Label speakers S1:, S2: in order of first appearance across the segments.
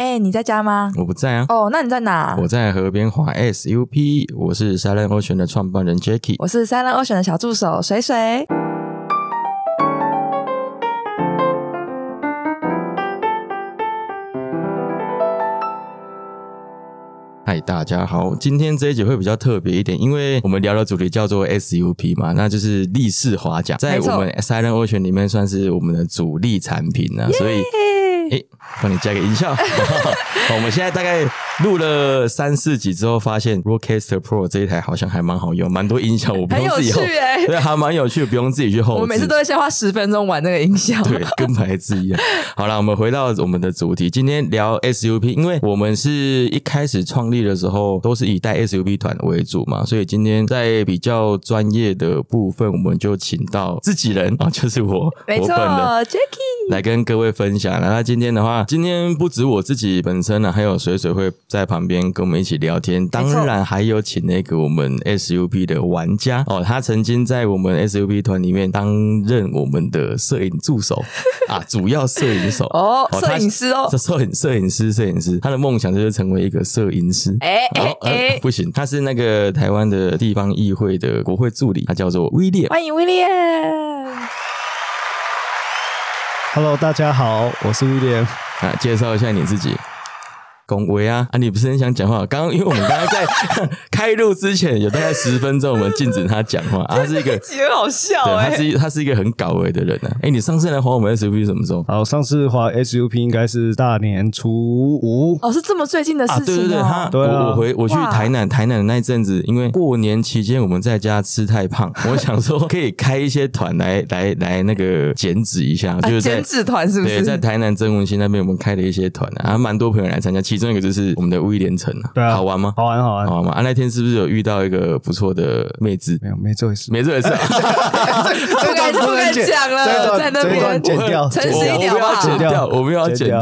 S1: 哎、你在家吗？
S2: 我不在啊，
S1: 哦，那你在哪？
S2: 我在河边滑 SUP，我是 Silent Ocean 的创办人 Jacky。
S1: 我是 Silent Ocean 的小助手水水。
S2: 嗨，大家好，今天这一集会比较特别一点，因为我们聊的主题叫做 SUP 嘛，那就是立式滑桨，在我们 Silent Ocean 里面算是我们的主力产品啊，所以帮你加个音效。好我们现在大概录了三四集之后，发现 Rodecaster Pro 这一台好像还蛮好用，蛮多音效，我不用自己后，对，还蛮有趣，不用自己去后置。
S1: 我每次都会先花十分钟玩那个音效。
S2: 对，跟牌子一样。好了，我们回到我们的主题，今天聊 SUP，因为我们是一开始创立的时候都是以带 SUP 团为主嘛，所以今天在比较专业的部分，我们就请到自己人啊，就是我，
S1: 没错。，Jacky。
S2: 来跟各位分享。那今天的话，今天不止我自己本身呢，还有水水会在旁边跟我们一起聊天。当然还有请那个我们 SUP 的玩家哦，他曾经在我们 SUP 团里面担任我们的摄影助手 啊，主要摄影手
S1: 哦
S2: 他
S1: 摄影师哦
S2: 这摄影摄影师摄影师，他的梦想就是成为一个摄影师。
S1: 哎哎
S2: 哦呃
S1: 哎，
S2: 不行，他是那个台湾的地方议会的国会助理，他叫做威廉。
S1: 欢迎威廉。
S3: Hello，大家好，我是威廉。
S2: 啊，介绍一下你自己。恭维啊啊！你不是很想讲话？刚刚因为我们刚刚在 开录之前有大概十分钟，我们禁止他讲话。啊、他是一个，
S1: 很好笑
S2: 对，
S1: 哎、
S2: 他是一他是一个很搞维的人啊。哎、你上次来还我们 SUP 什么时候？
S3: 好，上次滑 SUP 应该是大年初五，
S1: 哦，是这么最近的
S2: 啊，
S1: 事情哦。
S2: 对对对，他
S3: 对啊
S2: 我我回我去台南，台南的那一阵子，因为过年期间我们在家吃太胖，我想说可以开一些团来来来那个减脂一下，就是
S1: 减脂团是不是
S2: 对，
S1: 是？
S2: 在台南曾文溪那边，我们开了一些团啊，啊蛮多朋友来参加，其中一个就是我们的威廉城啊，
S3: 对啊
S2: 好玩吗？
S3: 好玩好玩。
S2: 好玩吗？啊，那天是不是有遇到一个不错的妹子？
S3: 没有，没这回事。
S2: 没 这回事啊，
S1: 不敢不敢讲了，在那边
S3: 剪掉，
S1: 诚实一点
S2: 剪掉，我们要剪掉。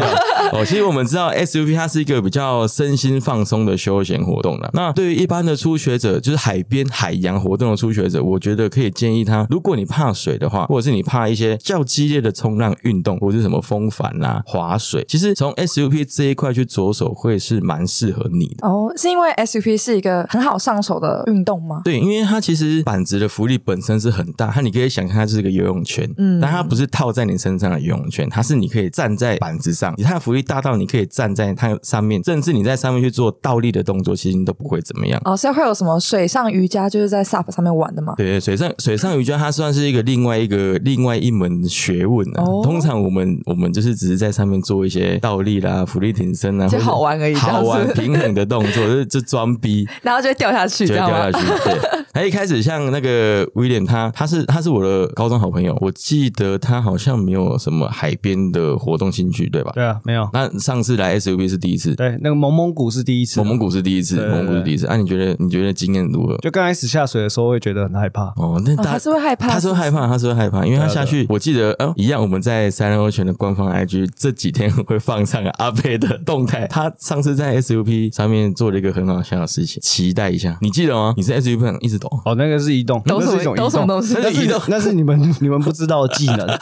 S2: 哦，其实我们知道 SUP 它是一个比较身心放松的休闲活动啦。那对于一般的初学者，就是海边海洋活动的初学者，我觉得可以建议他，如果你怕水的话，或者是你怕一些较激烈的冲浪运动，或者是什么风帆啦、划水，其实从 SUP 这一块去着手，会是蛮适合你的。
S1: 哦，是因为 SUP 是一个很好上手的运动吗？
S2: 对，因为它其实板子的浮力本身是很大，它你可以想象它就是一个游泳圈，嗯，但它不是套在你身上的游泳圈，它是你可以站在板子上，它的浮力大到你可以站在它上面，甚至你在上面去做倒立的动作，其实你都不会怎么样。
S1: 哦，所以会有什么水上瑜伽，就是在 SUP 上面玩的吗？
S2: 对对，水上水上瑜伽它算是一个另外一个另外一门学问啊。
S1: 哦
S2: 通常我们我们就是只是在上面做一些倒立啦、浮力挺身啊，
S1: 好玩而已
S2: 好玩平衡的动作，就是就装逼。
S1: 然后就会掉下去，
S2: 就掉下去。对，他一开始像那个威廉，他他是他是我的高中好朋友，我记得他好像没有什么海边的活动兴趣，对吧？
S3: 对啊，没有。
S2: 那上次来 SUV 是第一次，
S3: 对，那个蒙蒙古是第一次，
S2: 蒙蒙古是第一次，蒙蒙古是第一次。啊，你觉得你觉得经验如何？
S3: 就刚开始下水的时候会觉得很害怕。
S2: 哦，那他
S1: 是会害怕
S2: 他是会害怕，他是会害怕，因为他下去，我记得，哦，一样，我们在三人欧全的官方 IG 这几天会放上阿贝的动态。他上次在 SUP 上面做了一个很好笑的事情，期待一下，你记得吗？你是 SUP 上一直抖，
S3: 哦，那个是移动，
S1: 抖什么
S3: 那是一种移动
S1: 抖什么东西
S3: 那是
S2: 移动
S3: 那是你们 你们不知道的技能。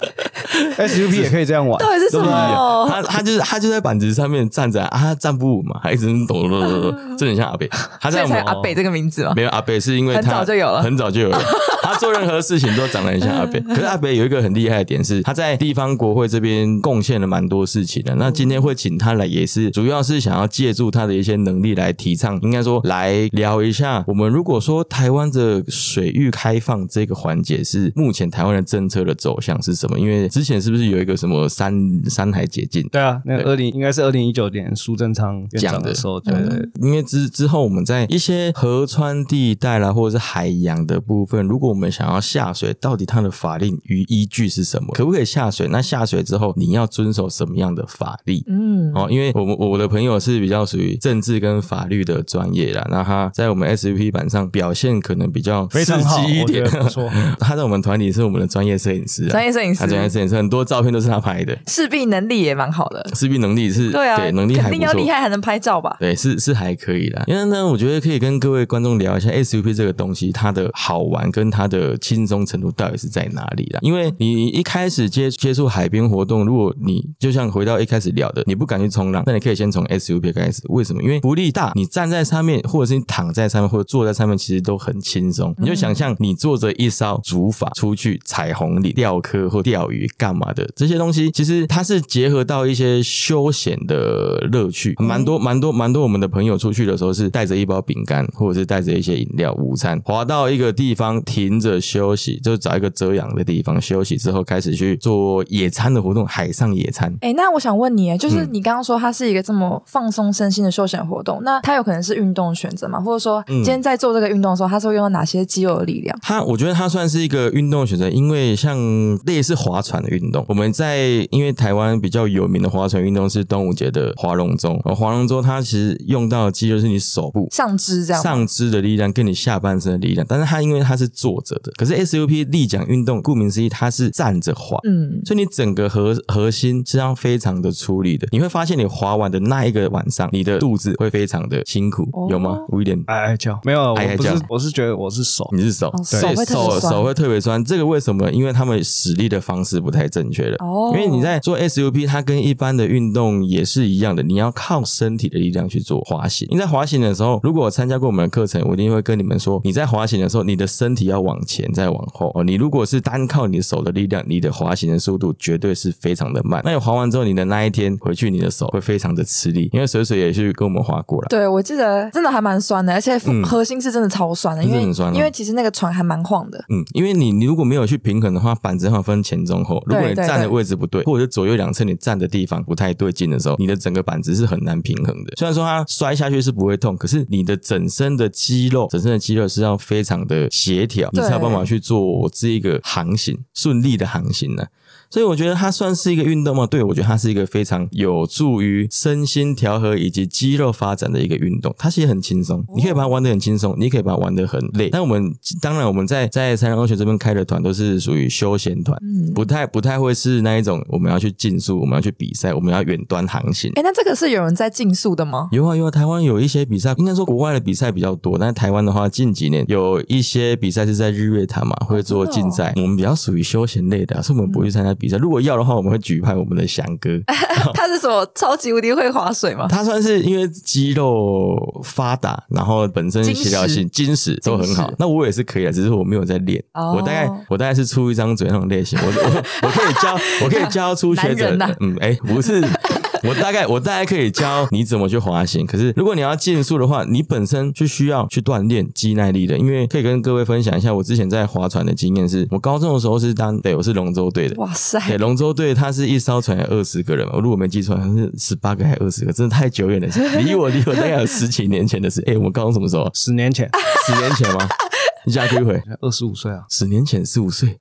S3: SUP 也可以这样玩
S1: 到，底是什么？
S2: 他他就是他就在板子上面站着啊，他站不稳嘛，他一直抖抖抖抖抖，真的很像阿北。他在我们
S1: 才阿北这个名字吗？
S2: 没有阿北是因为他
S1: 很早就有了
S2: 很早就有了。他做任何事情都长得很像阿北。可是阿北有一个很厉害的点是，他在地方国会这边贡献了蛮多事情的。那今天会请他来，也是主要是想要借助他的一些能力来提倡，应该说来聊一下。我们如果说台湾的水域开放这个环节是目前台湾的政策的走向是什么？因为之前是不是有一个什么山山海解禁？
S3: 对啊，那个二零应该是二零一九年苏贞昌
S2: 讲的
S3: 时候，对
S2: 因为之之后我们在一些河川地带啦，或者是海洋的部分，如果我们想要下水，到底它的法令与依据是什么？可不可以下水？那下水之后你要遵守什么样的法律？
S1: 嗯，
S2: 哦，因为我们我的朋友是比较属于政治跟法律的专业啦，那他在我们 SUP 版上表现可能比较
S3: 非常好
S2: 刺激一点
S3: 不错
S2: 他在我们团里是我们的专业摄影师啊，
S1: 专业摄影师
S2: 他专业摄影师很多照片都是他拍的，
S1: 势必能力也蛮好的。
S2: 识别能力是
S1: 对啊，
S2: 能力还
S1: 肯定要。厉害还能拍照吧？
S2: 对，是是还可以啦。因为呢，我觉得可以跟各位观众聊一下 SUP 这个东西，它的好玩跟它它的轻松程度到底是在哪里啦。因为你一开始接接触海边活动，如果你就像回到一开始聊的，你不敢去冲浪，那你可以先从 SUP 开始。为什么？因为浮力大，你站在上面，或者是你躺在上面，或者坐在上面，其实都很轻松。你就想象你坐着一艘竹筏出去彩虹里钓科或钓鱼干嘛的，这些东西其实它是结合到一些休闲的乐趣，蛮多蛮多蛮多。我们的朋友出去的时候是带着一包饼干，或者是带着一些饮料、午餐，滑到一个地方停着休息，就找一个遮阳的地方休息之后，开始去做野餐的活动，海上野餐。
S1: 哎，那我想问你，哎，就是
S2: 嗯
S1: 你刚刚说它是一个这么放松身心的休闲活动，那它有可能是运动选择吗？或者说，
S2: 嗯
S1: 今天在做这个运动的时候，它是会用到哪些肌肉的力量？
S2: 它，我觉得它算是一个运动选择，因为像类似划船的运动，我们在因为台湾比较有名的划船运动是端午节的划龙舟，而划龙舟它其实用到的肌肉是你手部。
S1: 上肢这样？
S2: 上肢的力量跟你下半身的力量，但是它因为它是坐着的，可是 SUP 立桨运动，顾名思义，它是站着划，
S1: 嗯，
S2: 所以你整个核核心实际上非常的出力的。你会发现，你划完的那一个晚上，你的肚子会非常的辛苦，
S1: 哦
S2: 有吗？威廉，
S3: 哎哎叫，没有，
S2: 哎哎叫
S3: 我不是，我是觉得我是手，
S2: 你是手，
S1: 哦
S2: 对
S1: 手
S2: 手手会特别酸。这个为什么？因为他们使力的方式不太正确了。
S1: 哦，
S2: 因为你在做 SUP，它跟一般的运动也是一样的，你要靠身体的力量去做滑行。你在滑行的时候，如果我参加过我们的课程，我一定会跟你们说，你在滑行的时候，你的身体要往前再往后哦。你如果是单靠你的手的力量，你的滑行的速度绝对是非常的慢。那你滑完之后，你的那一天回去，你的手会非常的吃力，因为水水也去跟我们滑过了。
S1: 对，我记得真的还蛮酸的，而且
S2: 嗯
S1: 核心是真的超酸的，因为
S2: 很酸啊
S1: 因为其实那个船还蛮晃的。
S2: 嗯，因为你你如果没有去平衡的话，板子上分前中后。如果你站的位置不对，或者是左右两侧你站的地方不太对劲的时候，你的整个板子是很难平衡的。虽然说它摔下去是不会痛，可是你的整身的肌肉，整身的肌肉是要非常的协调，你才有办法去做这一个航行顺利的航行呢、所以我觉得它算是一个运动吗？对，我觉得它是一个非常有助于身心调和以及肌肉发展的一个运动。它其实很轻松，你可以把它玩得很轻松，你可以把它玩得很累。但我们当然我们在在三人欧学这边开的团都是属于休闲团，
S1: 嗯，
S2: 不太不太会是那一种我们要去竞速，我们要去比赛，我们要远端航行。
S1: 哎，那这个是有人在竞速的吗？
S2: 有啊有啊，台湾有一些比赛，应该说国外的比赛比较多，但是台湾的话，近几年有一些比赛是在日月潭嘛，会做竞赛。我们比较属于休闲类的啊、所以我们不会去参加比赛。如果要的话，我们会举牌我们的翔哥，
S1: 他是什么超级无敌会划水吗？
S2: 他算是因为肌肉发达，然后本身协调性、筋实都很好。那我也是可以的，只是我没有在练。
S1: 哦
S2: 我大概我大概是出一张嘴那种类型。我我我可以教，我可以教初学者。嗯，哎、不是。我大概我大概可以教你怎么去滑行，可是如果你要竞速的话，你本身就需要去锻炼肌耐力的。因为可以跟各位分享一下，我之前在划船的经验是，我高中的时候是当对我是龙舟队的，
S1: 哇塞，
S2: 对，龙舟队它是一艘船有二十个人嘛，我如果没记错，好像是十八个还二十个，真的太久远了，离我离我大概有十几年前的事。哎、我们高中什么时候？
S3: 十年前，
S2: 十年前吗？你加归回，
S3: 二十五岁啊，
S2: 十年前十五岁，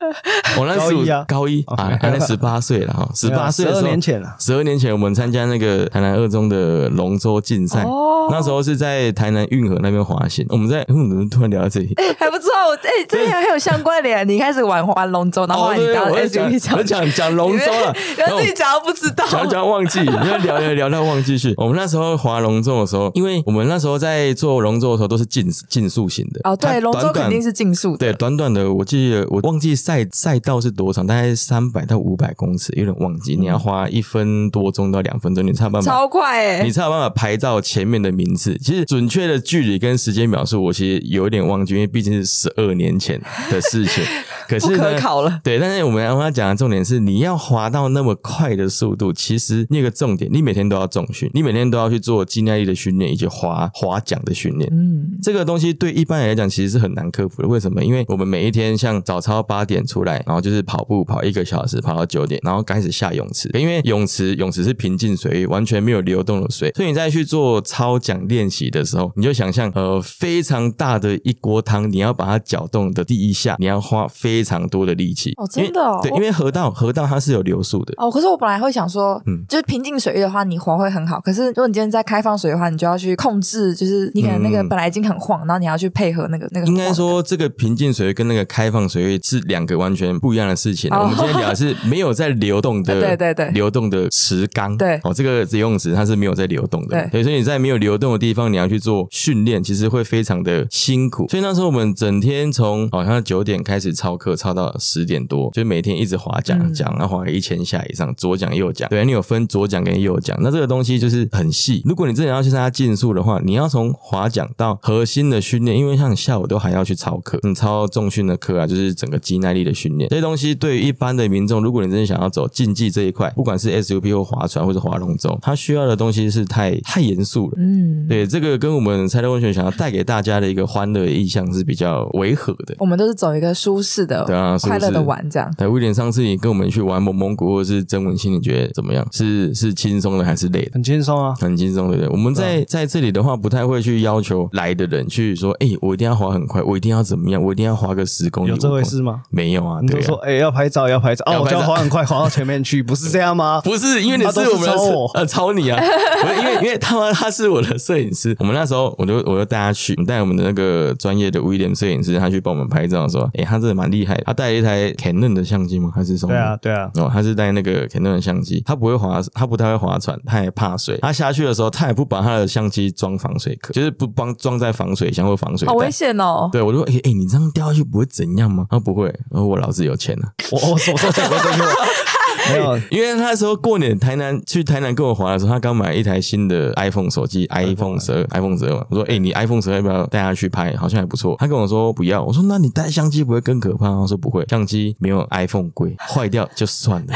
S2: 我 那
S3: 高
S2: 十五
S3: 一啊
S2: 高一。啊，还那十八岁了哈，十八岁的时
S3: 12
S2: 候，
S3: 年前了
S2: 十二年前我们参加那个台南二中的龙舟竞赛，
S1: 哦。
S2: 那时候是在台南运河那边滑行，我们在，嗯，怎么突然聊到这里？
S1: 哎，还不错，我哎，这里还有相关联。你开始玩玩龙舟，然后你
S2: 对，
S1: 当
S2: 我在讲讲。讲龙舟了，
S1: 然后自己讲都不知道。
S2: 讲讲忘记，因为聊聊聊到忘记去。我们那时候划龙舟的时候，因为我们那时候在做龙舟的时候都是竞竞速型的。
S1: 哦，对，龙舟是竞速的。
S2: 对，短短的，我记得我忘记赛赛道是多长，大概三百到五百公尺，有点忘记。你要花一分多钟到两分钟，你才有办法。
S1: 超快哎
S2: 你！才有办法排到前面的名次。其实准确的距离跟时间描述，我其实有一点忘记，因为毕竟是十二年前的事情。可 是
S1: 不可考了。
S2: 对，但是我们要要讲的重点是，你要滑到那么快的速度，其实那个重点，你每天都要重训，你每天都要去做肌耐力的训练以及滑滑桨的训练。
S1: 嗯，
S2: 这个东西对一般人来讲其实是很难克服的。为什么？因为我们每一天像早操八点出来，然后就是跑步跑一个小时，跑到九点，然后开始下泳池。因为泳池泳池是平静水域，完全没有流动的水，所以你再去做操桨练习的时候，你就想象呃非常大的一锅汤，你要把它搅动的第一下，你要花非非常多的力气。
S1: 哦真的哦
S2: 对，因为河道河道它是有流速的。
S1: 哦，可是我本来会想说，
S2: 嗯
S1: 就是平静水域的话，你滑会很好。可是如果你今天在开放水的话，你就要去控制，就是你可能那个
S2: 嗯
S1: 本来已经很晃，然后你要去配合那个那个。
S2: 应该，说，这个平静水域跟那个开放水域是两个完全不一样的事情。
S1: 哦
S2: 我们今天聊的是没有在流动的，
S1: 对对对
S2: 流动的池缸。
S1: 对
S2: 哦，这个游泳池它是没有在流动的。
S1: 对
S2: 所以你在没有流动的地方，你要去做训练，其实会非常的辛苦。所以那时候我们整天从好像九点开始操课，操到十点多，就每天一直划桨
S1: 嗯
S2: 桨，然后划了一千下以上，左桨右桨。对，你有分左桨跟右桨，那这个东西就是很细。如果你真的要去参加竞速的话，你要从划桨到核心的训练，因为像你下午都还要去操课，你操重训的课啊，就是整个肌耐力的训练。这些东西对于一般的民众，如果你真的想要走竞技这一块，不管是 SUP 或划船或者划龙舟，它需要的东西是太太严肃了。
S1: 嗯，
S2: 对，这个跟我们猜乐温泉想要带给大家的一个欢乐的意向是比较违和的。
S1: 我们都是走一个舒适的、
S2: 对啊
S1: 快乐的玩这样。
S2: 哎，威廉，上次你跟我们去玩蒙蒙古或者是曾文清，你觉得怎么样？是是轻松的还是累的？
S3: 很轻松啊。
S2: 很轻松，对不对？我们在在这里的话，不太会去要求来的人去说，哎、我一定要滑很快，我一定要怎么样，我一定要滑个十公里。
S3: 有这
S2: 5公里
S3: 回事吗？
S2: 没有啊，
S3: 你就说，哎、要拍照，要拍照，哦，我就要滑很快，滑到前面去，不是这样吗？
S2: 不是因为你是
S3: 抄我
S2: 呃抄你啊，不是因为因为他妈他是我的摄影师，我们那时候我就我就带他去，带我们的那个专业的威廉摄影师，他去帮我们拍照的时候，哎、他真的蛮厉害的，他带了一台 Canon 的相机吗？还是什么？
S3: 对啊，对啊，
S2: 哦，他是带那个 Canon 的相机，他不会划，他不太会划船，他也怕水。他下去的时候，他也不把他的相机装防水壳，就是不帮装在防水箱或防水。
S1: 好危险哦！
S2: 对，我就说，哎、哎、你这样掉下去不会怎样吗？他说不会，然后我老子有钱了、
S3: 我我什么时候讲过这句话？没有，
S2: 因为那时候过年台南去台南跟我滑的时候，他刚买一台新的 iPhone 手机，iPhone 十二，iPhone 十二嘛。我说，哎、你 iPhone 十二要不要带他去拍？好像还不错。他跟我说不要，我说那你带相机不会更可怕？他说不会，相机没有 iPhone 贵，坏掉就算了。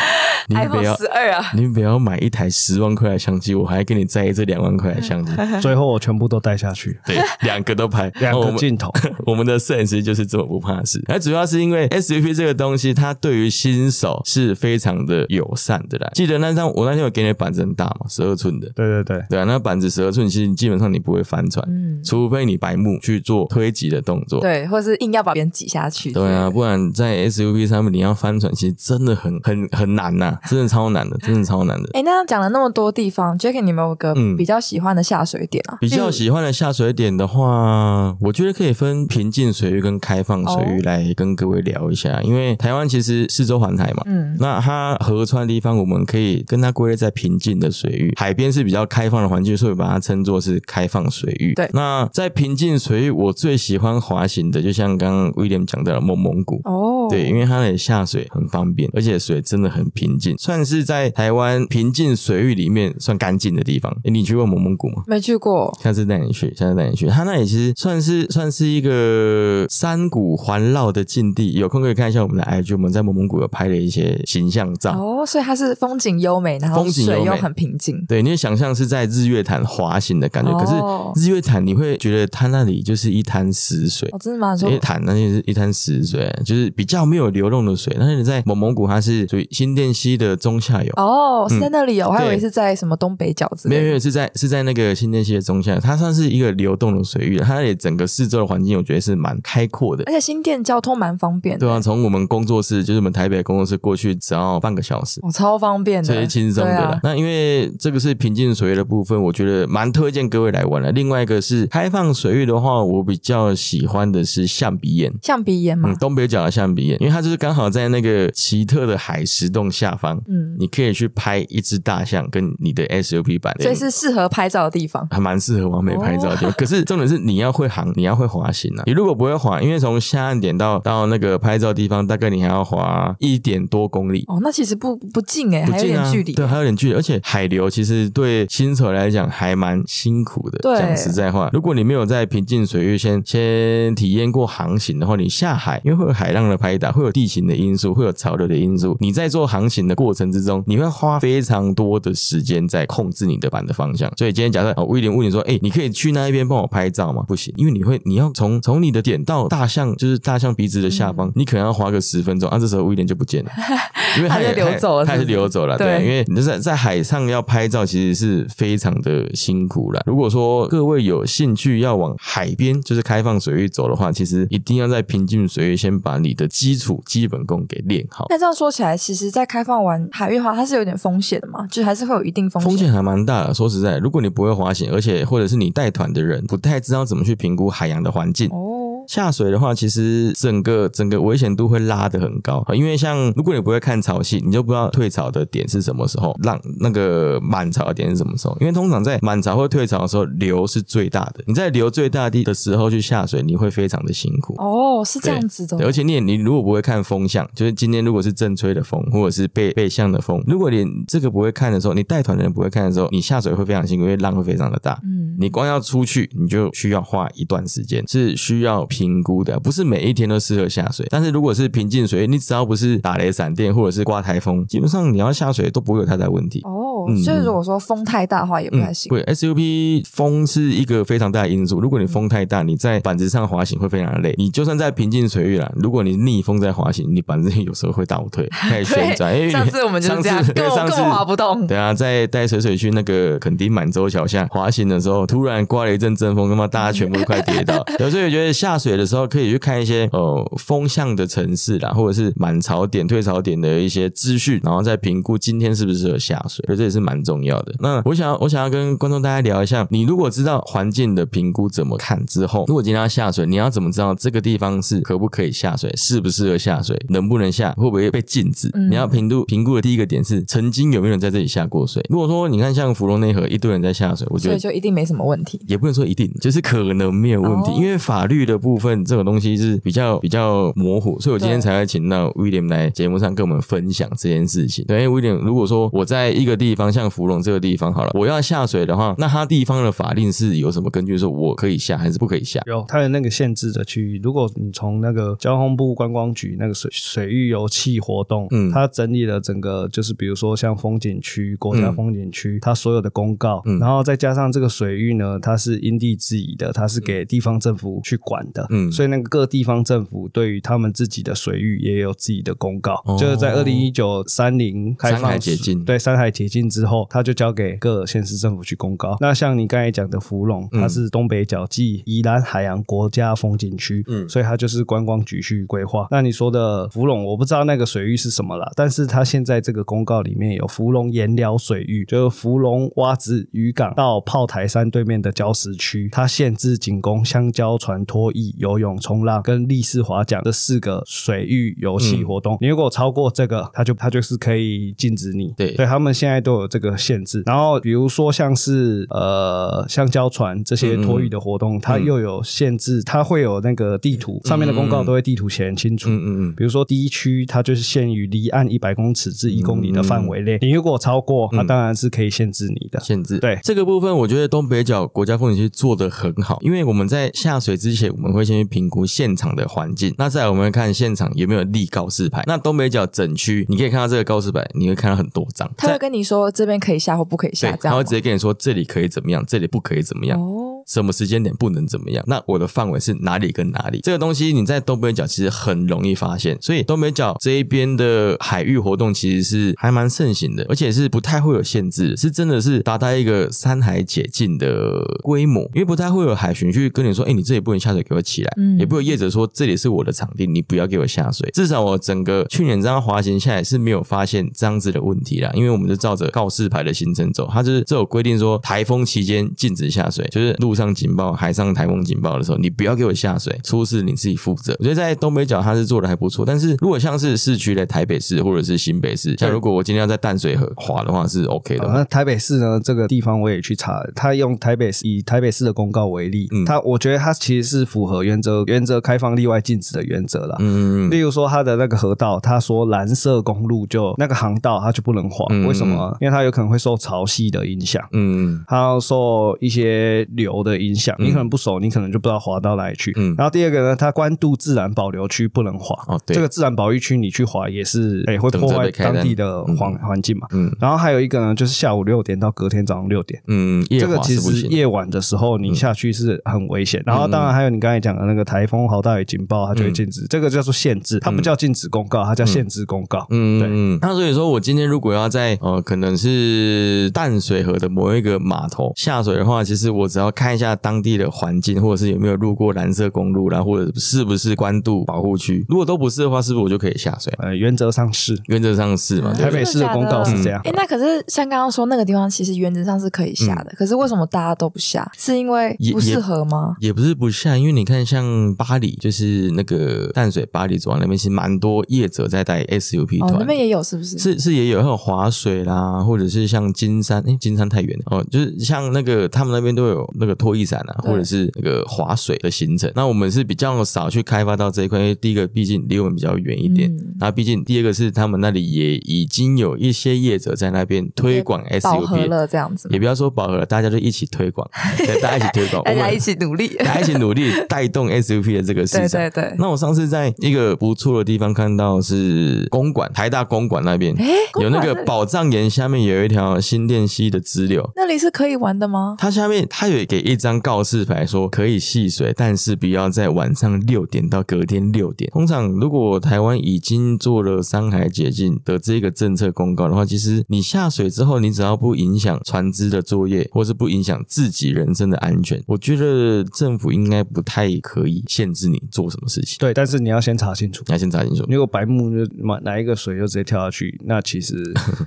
S2: 你不要
S1: 十二啊，
S2: 你不要买一台十万块的相机，我还跟你在意这两万块的相机。
S3: 最后我全部都带下去，
S2: 对，两个都拍，
S3: 两个镜头。
S2: 我们的摄影师就是这么不怕事，而主要是因为 SUP 这个东西，它对于新手是非常的友善的啦。记得那张我那天有给你的板子很大嘛，十二寸的，
S3: 对对对，
S2: 对啊，那板子十二寸，其实基本上你不会翻船，
S1: 嗯，
S2: 除非你白目去做推挤的动作。
S1: 对，或者是硬要把别人挤下去。
S2: 对啊，不然在 SUP 上面你要翻船，其实真的很很很难呐、真的超难的，真的超难的。
S1: 哎，那讲了那么多地方，Jacky，你有没有个
S2: 嗯
S1: 比较喜欢的下水点啊？
S2: 比较喜欢的下水点的话，我觉得可以分平静水域跟开放水域
S1: 哦
S2: 来跟各位聊一下，因为台湾其实四周环海嘛，
S1: 嗯，
S2: 那它河川的地方，我们可以跟它归类在平静的水域，海边是比较开放的环境，所以把它称作是开放水域。
S1: 对
S2: 那在平静水域，我最喜欢滑行的，就像刚刚威廉讲到的蒙蒙古。
S1: 哦，
S2: 对，因为它的下水很方便，而且水真的很平静，算是在台湾平静水域里面算干净的地方。诶你去过蒙蒙古吗？
S1: 没去过。
S2: 下次带你去，下次带你去。它那里其实算是算是一个山谷环绕的境地，有空可以看一下我们的 IG，我们在蒙蒙古有拍了一些形象照。
S1: 哦，所以它是风景优美，然后水又很平静。
S2: 对，你会想象是在日月潭滑行的感觉，
S1: 哦
S2: 可是日月潭你会觉得它那里就是一滩死水。
S1: 哦，真的吗？你说
S2: 因为潭那就是一滩死水，就是比较没有流动的水。但是你在蒙蒙古，它是属于新店溪的中下游，
S1: 哦，是在那里哦，我还以为是在什么东北角之类的。
S2: 没有没有是在是在那个新店溪的中下游，它算是一个流动的水域，它那里整个四周的环境，我觉得是蛮开阔的
S1: 而。且新店交通蛮方便的，
S2: 对啊，从我们工作室，就是我们台北工作室过去，只要半个小时。
S1: 哦，超方便的，
S2: 所以轻松的啦。
S1: 啊
S2: 那因为这个是平静水域的部分，我觉得蛮推荐各位来玩的。另外一个是开放水域的话，我比较喜欢的是象鼻岩。
S1: 象鼻岩嘛
S2: 嗯，，东北角的象鼻岩，因为它就是刚好在那个奇特的海石洞下方，
S1: 嗯，
S2: 你可以去拍一只大象跟你的 SUP 版，
S1: 所以是适合拍照的地方。
S2: 还蛮适合完美拍照的地方。可是重点是你要会航，你要会滑行啊。你如果不会滑，因为从下岸点到到那个拍照地方，大概你还要滑一点多公里。
S1: 哦，那其实不不近哎，还有
S2: 不近啊，
S1: 点距离。
S2: 对，还有点距离，而且海流其实对新手来讲还蛮辛苦的。
S1: 对
S2: 讲实在话，如果你没有在平静水域先先体验过航行的话，你下海，因为会有海浪的拍打，会有地形的因素，会有潮流的因素，你在做航行的过程之中，你会花非常多的时间在控制你的板的方向。所以今天假设哦，威廉问你说，哎、你可以去那一边帮我拍照吗？不行，因为你会你要从从你的点到大象，就是大象鼻子的下方，你可能要花个十分钟，啊，这时候威廉就不见了，因为
S1: 他就
S2: 也
S1: 流走了
S2: 他也是
S1: 是不是
S2: 流走了，
S1: 对
S2: 对，因为你在在海上要拍照，其实是非常的辛苦了。如果说各位有兴趣要往海边，就是开放水域走的话，其实一定要在平静水域先把你的基基础基本功给练好。
S1: 那这样说起来，其实，在开放完海域滑，它是有点风险的嘛，就还是会有一定风险。
S2: 风险还蛮大的。说实在，如果你不会滑行，而且或者是你带团的人不太知道怎么去评估海洋的环境，
S1: 哦，
S2: 下水的话，其实整个整个危险度会拉得很高，因为像如果你不会看潮汐，你就不知道退潮的点是什么时候，浪那个满潮的点是什么时候。因为通常在满潮或退潮的时候，流是最大的。你在流最大的的时候去下水，你会非常的辛苦。
S1: 哦，是这样子的，
S2: 而且你也你如果不会看风向，就是今天如果是正吹的风，或者是背背向的风，如果你这个不会看的时候，你带团的人不会看的时候，你下水会非常辛苦，因为浪会非常的大。
S1: 嗯，
S2: 你光要出去，你就需要花一段时间，是需要评估的，不是每一天都适合下水。但是如果是平静水，你只要不是打雷闪电或者是刮台风，基本上你要下水都不会有太大问题。
S1: 哦，
S2: 嗯
S1: 所以如果说风太大的话，也不太行。
S2: 对，SUP 风是一个非常大的因素。如果你风太大，你在板子上滑行会非常的累。你就算在平静水域啦，如果你逆风在滑行，你板子有时候会倒退，开始旋转。因为
S1: 上次我们 就是这样，
S2: 对上次
S1: 根本滑不动。
S2: 对啊，在带水水去那个垦丁满洲桥下滑行的时候，突然刮了一阵阵风，那么大家全部都快跌倒。有时候也觉得下水的时候可以去看一些呃风向的城市啦，或者是满潮点、退潮点的一些资讯，然后再评估今天是不是适合下水，所以这也是蛮重要的。那我想要我想要跟观众大家聊一下，你如果知道环境的评估怎么看之后，如果今天要下水，你要怎么知道这个地方是可不可以下水，适不适合下水，能不能下，会不会被禁止？
S1: 嗯
S2: 你要评估评估的第一个点是曾经有没有人在这里下过水。如果说你看像芙蓉内河一堆人在下水，我觉
S1: 所以
S2: 得
S1: 就一定没什么问题。
S2: 也不能说一定，就是可能没有问题，
S1: 哦
S2: 因为法律的部分这种东西是比较比较模糊，所以我今天才会请到 William 来节目上跟我们分享这件事情。对，因为 William，如果说我在一个地方，像芙蓉这个地方好了，我要下水的话，那它地方的法令是有什么根据说我可以下还是不可以下？
S3: 有它的那个限制的区域，如果你从那个交通部观光局那个水水域油气活动，
S2: 嗯。
S3: 它整理了整个就是比如说像风景区、国家
S2: 嗯
S3: 风景区，它所有的公告，
S2: 嗯。
S3: 然后再加上这个水域呢，它是因地制宜的，它是给地方政府去管的，
S2: 嗯。
S3: 所以那个各地方政府对于他们自己的水域也有自己的公告，
S2: 哦。
S3: 就是在二零一九三零开放
S2: 解禁。
S3: 对山海解禁之后，他就交给各县市政府去公告。那像你刚才讲的芙蓉，
S2: 嗯
S3: 它是东北角暨宜兰海洋国家风景区，
S2: 嗯
S3: 所以它就是观光局去规划。那你说的芙蓉，我不知道那个水域是什么啦，但是它现在这个公告里面有芙蓉盐寮水域，就是芙蓉洼子渔港到炮台山对面的礁石区，它限制仅供香蕉船拖曳、游泳、冲浪跟立式划桨这四个水域游戏活动。你如果超过这个，它就它就是可以禁止你。
S2: 对
S3: 所以他们现在都有这个限制。然后比如说像是呃橡胶船这些托运的活动，它又有限制，它会有那个地图，上面的公告都会地图写很清楚。
S2: 嗯嗯嗯，
S3: 比如说第一区，它就是限于离岸一百公尺至一公里的范围内，你如果超过，那当然是可以限制你的。
S2: 限制。
S3: 对
S2: 这个部分，我觉得东北角国家风景区做的很好，因为我们在下水之前，我们会先去评估现场的环境，那再来我们会看现场有没有立告示牌。那东北角整区，你可以看到这个告示牌，你会看到很多张，
S1: 他会跟你说这边可以下或不可以下，，这样吗
S2: 他会直接跟你说这里可以怎么样，这里不可以怎么样。
S1: 哦，
S2: 什么时间点不能怎么样？那我的范围是哪里跟哪里？这个东西你在东北角其实很容易发现，所以东北角这一边的海域活动其实是还蛮盛行的，而且是不太会有限制，是真的是达到一个山海解禁的规模，因为不太会有海巡去跟你说，哎，你这里不能下水，给我起来，
S1: 嗯
S2: 也不会有业者说这里是我的场地，你不要给我下水。至少我整个去年这样滑行下来是没有发现这样子的问题啦，因为我们就照着告示牌的行程走，它就是这有规定说台风期间禁止下水，就是陆上警报、海上台风警报的时候，你不要给我下水，出事你自己负责。我觉得在东北角它是做的还不错，但是如果像是市区的台北市或者是新北市，像如果我今天要在淡水河滑的话是 OK 的
S3: 啊，那台北市呢？这个地方我也去查了，他用台北市以台北市的公告为例，
S2: 嗯
S3: 他我觉得他其实是符合原则原则开放例外禁止的原则啦。
S2: 嗯嗯
S3: 例如说，它的那个河道，他说蓝色公路就那个航道，它就不能滑，
S2: 嗯
S3: 为什么？因为它有可能会受潮汐的影响。
S2: 嗯
S3: 它要受一些流的影响，
S2: 嗯。
S3: 你可能不熟，你可能就不知道滑到哪里去。
S2: 嗯。
S3: 然后第二个呢，它关渡自然保留区不能滑，
S2: 哦对。
S3: 这个自然保育区你去滑也是，哎、会破坏当地的环环境嘛。
S2: 嗯。
S3: 然后还有一个呢，就是下午六点到隔天早上六点。
S2: 嗯，
S3: 这个其。实夜晚的时候你下去是很危险，然后当然还有你刚才讲的那个台风豪大雨警报，它就会禁止，这个叫做限制，它不叫禁止公告，它叫限制公告。
S2: 嗯，
S3: 对。
S2: 嗯，那所以说我今天如果要在呃，可能是淡水河的某一个码头下水的话，其实我只要开看一下当地的环境，或者是有没有路过蓝色公路啦，或者是不是关渡保护区。如果都不是的话，是不是我就可以下水？
S3: 呃，原则上是。
S2: 原则上是嘛？
S3: 台北市的公告是这样
S1: 哎、。那可是像刚刚说那个地方，其实原则上是可以下的，可是为什么大家都不下？是因为不适合吗？
S2: 也不是不下，因为你看，像巴黎，就是那个淡水巴黎走廊那边，其实蛮多业者在带 SUP 团，，
S1: 哦那边也有是不是？
S2: 是是也有，还有滑水啦，或者是像金山，哎，金山太远了哦，就是像那个他们那边都有那个拖衣伞啊，或者是那个划水的行程。那我们是比较少去开发到这一块，因为第一个毕竟离我们比较远一点，
S1: 嗯
S2: 然后毕竟第二个是他们那里也已经有一些业者在那边推广 SUP，
S1: 了这样子
S2: 也不要说饱和了，大家就一起推广，对，大家一起推广，
S1: 大家一起努力。
S2: 大家一起努力带动 SUP 的这个市
S1: 对
S2: 场。
S1: 对对。
S2: 那我上次在一个不错的地方看到是公馆，台大公馆那边
S1: 哎，
S2: 有那个宝藏岩下面有一条新店溪的支流。
S1: 那里是可以玩的吗？
S2: 它下面它有给一张告示牌，说可以戏水，但是不要在晚上六点到隔天六点。通常如果台湾已经做了山海解禁的这个政策公告的话，其实你下水之后，你只要不影响船只的作业，或是不影响自己人身的安全，我觉得政府应该不太可以限制你做什么事情。
S3: 对，但是你要先查清楚。
S2: 你要先查清楚。
S3: 如果白目就拿拿一个水就直接跳下去，那其实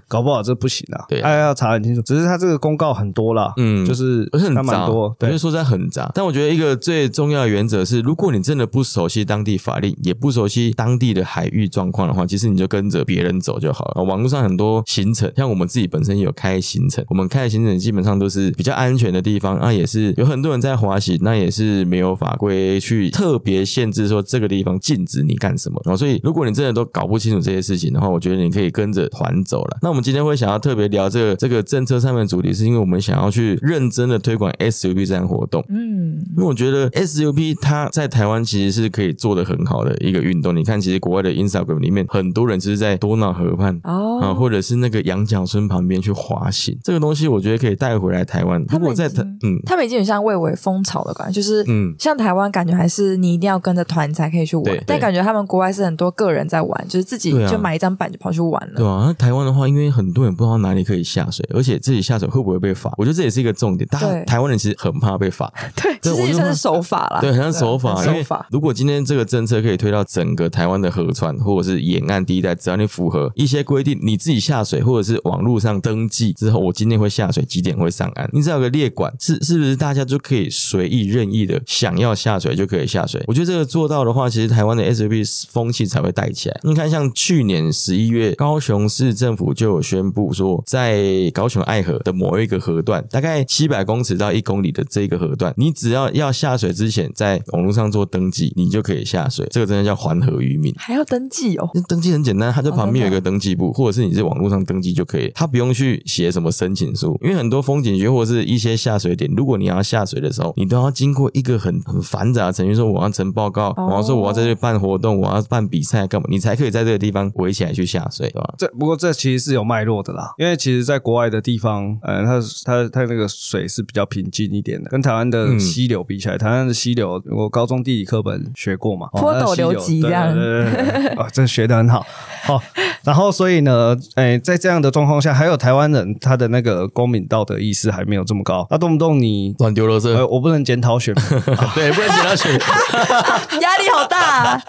S3: 搞不好这不行啊。
S2: 对啊
S3: 大家要查很清楚。只是他这个公告很多啦，
S2: 嗯
S3: 就是
S2: 而且很
S3: 蛮，多。对
S2: 我觉得，说实在很杂。但我觉得一个最重要的原则是，如果你真的不熟悉当地法令，也不熟悉当地的海域状况的话，其实你就跟着别人走就好了。网络上很多行程，像我们自己本身也有开行程，我们开的行程基本上都是比较安全的地方，那也是有很多人在滑行，那也是没有法规去特别限制说这个地方禁止你干什么。然后，所以如果你真的都搞不清楚这些事情的话，我觉得你可以跟着团走了。那我们今天会想要特别聊这个这个政策上面的主题，是因为我们想要去认真的推广 SUP 这项活动。
S1: 嗯，
S2: 因为我觉得 SUP 它在台湾其实是可以做的很好的一个运动。你看，其实国外的 Instagram 里面很多人就是在多瑙河畔。啊，
S1: 哦，
S2: 或者是那个羊角村旁边去滑行，这个东西我觉得可以带回来台湾。如果在台，嗯
S1: 他们已经很像蔚为风潮的感觉，就是
S2: 嗯
S1: 像台湾感觉还是你一定要跟着团才可以去玩，但感觉他们国外是很多个人在玩，就是自己就买一张板就跑去玩了。
S2: 对啊，那台湾的话，因为很多人不知道哪里可以下水，而且自己下水会不会被罚，我觉得这也是一个重点。大家
S1: 对
S2: 台湾人其实很怕被罚，
S1: 对，其实也算是手法啦，
S2: 对，很像手法。因为
S1: 很手法。
S2: 如果今天这个政策可以推到整个台湾的河川或者是沿岸地带，只要你符合一些规定，你自己下水或者是网络上登记之后，我今天会下水，几点会上岸，你只要有个列管，是 是不是大家就可以随意任意的想要下水就可以下水？我觉得这个做到的话，其实台湾的 SUP 风气才会带起来。你看，像去年十一月，高雄市政府就有宣布说，在高雄爱河的某一个河段，大概七百公尺到一公里的这个河段，你只要要下水之前，在网络上做登记，你就可以下水。这个真的叫还河渔民。
S1: 还要登记哦，
S2: 那登记很简单，它就旁边有一个登记簿，或者是你在网络上登记就可以，它不用去写什么申请书，因为很多风景区或者是一些下水点，如果你要下水的时候，你都要经过一个很很繁杂的程序，说我要呈报告，
S1: 哦
S2: 我要说我要在这里办活动，我要办比赛干嘛，你才可以在这个地方围起来去下水，对吧？
S3: 这不过这其实是有脉络的啦，因为其实，在国外的地方，呃，它它它那个水是比较平静一点的，跟台湾的
S2: 嗯
S3: 溪流比起来，台湾的溪流，我高中地理课本学过嘛，哦
S1: 坡陡流急这样
S3: 对对对对哦，这学的很好，好、然后所以呢，哎，在这样的状况下，还有台湾人他的那个公民道德意识还没有这么高，那动不动你。
S2: 乱丢垃圾，
S3: 呃，我不能检讨选民，
S2: 对，不能检讨选民。
S1: 压力好大啊。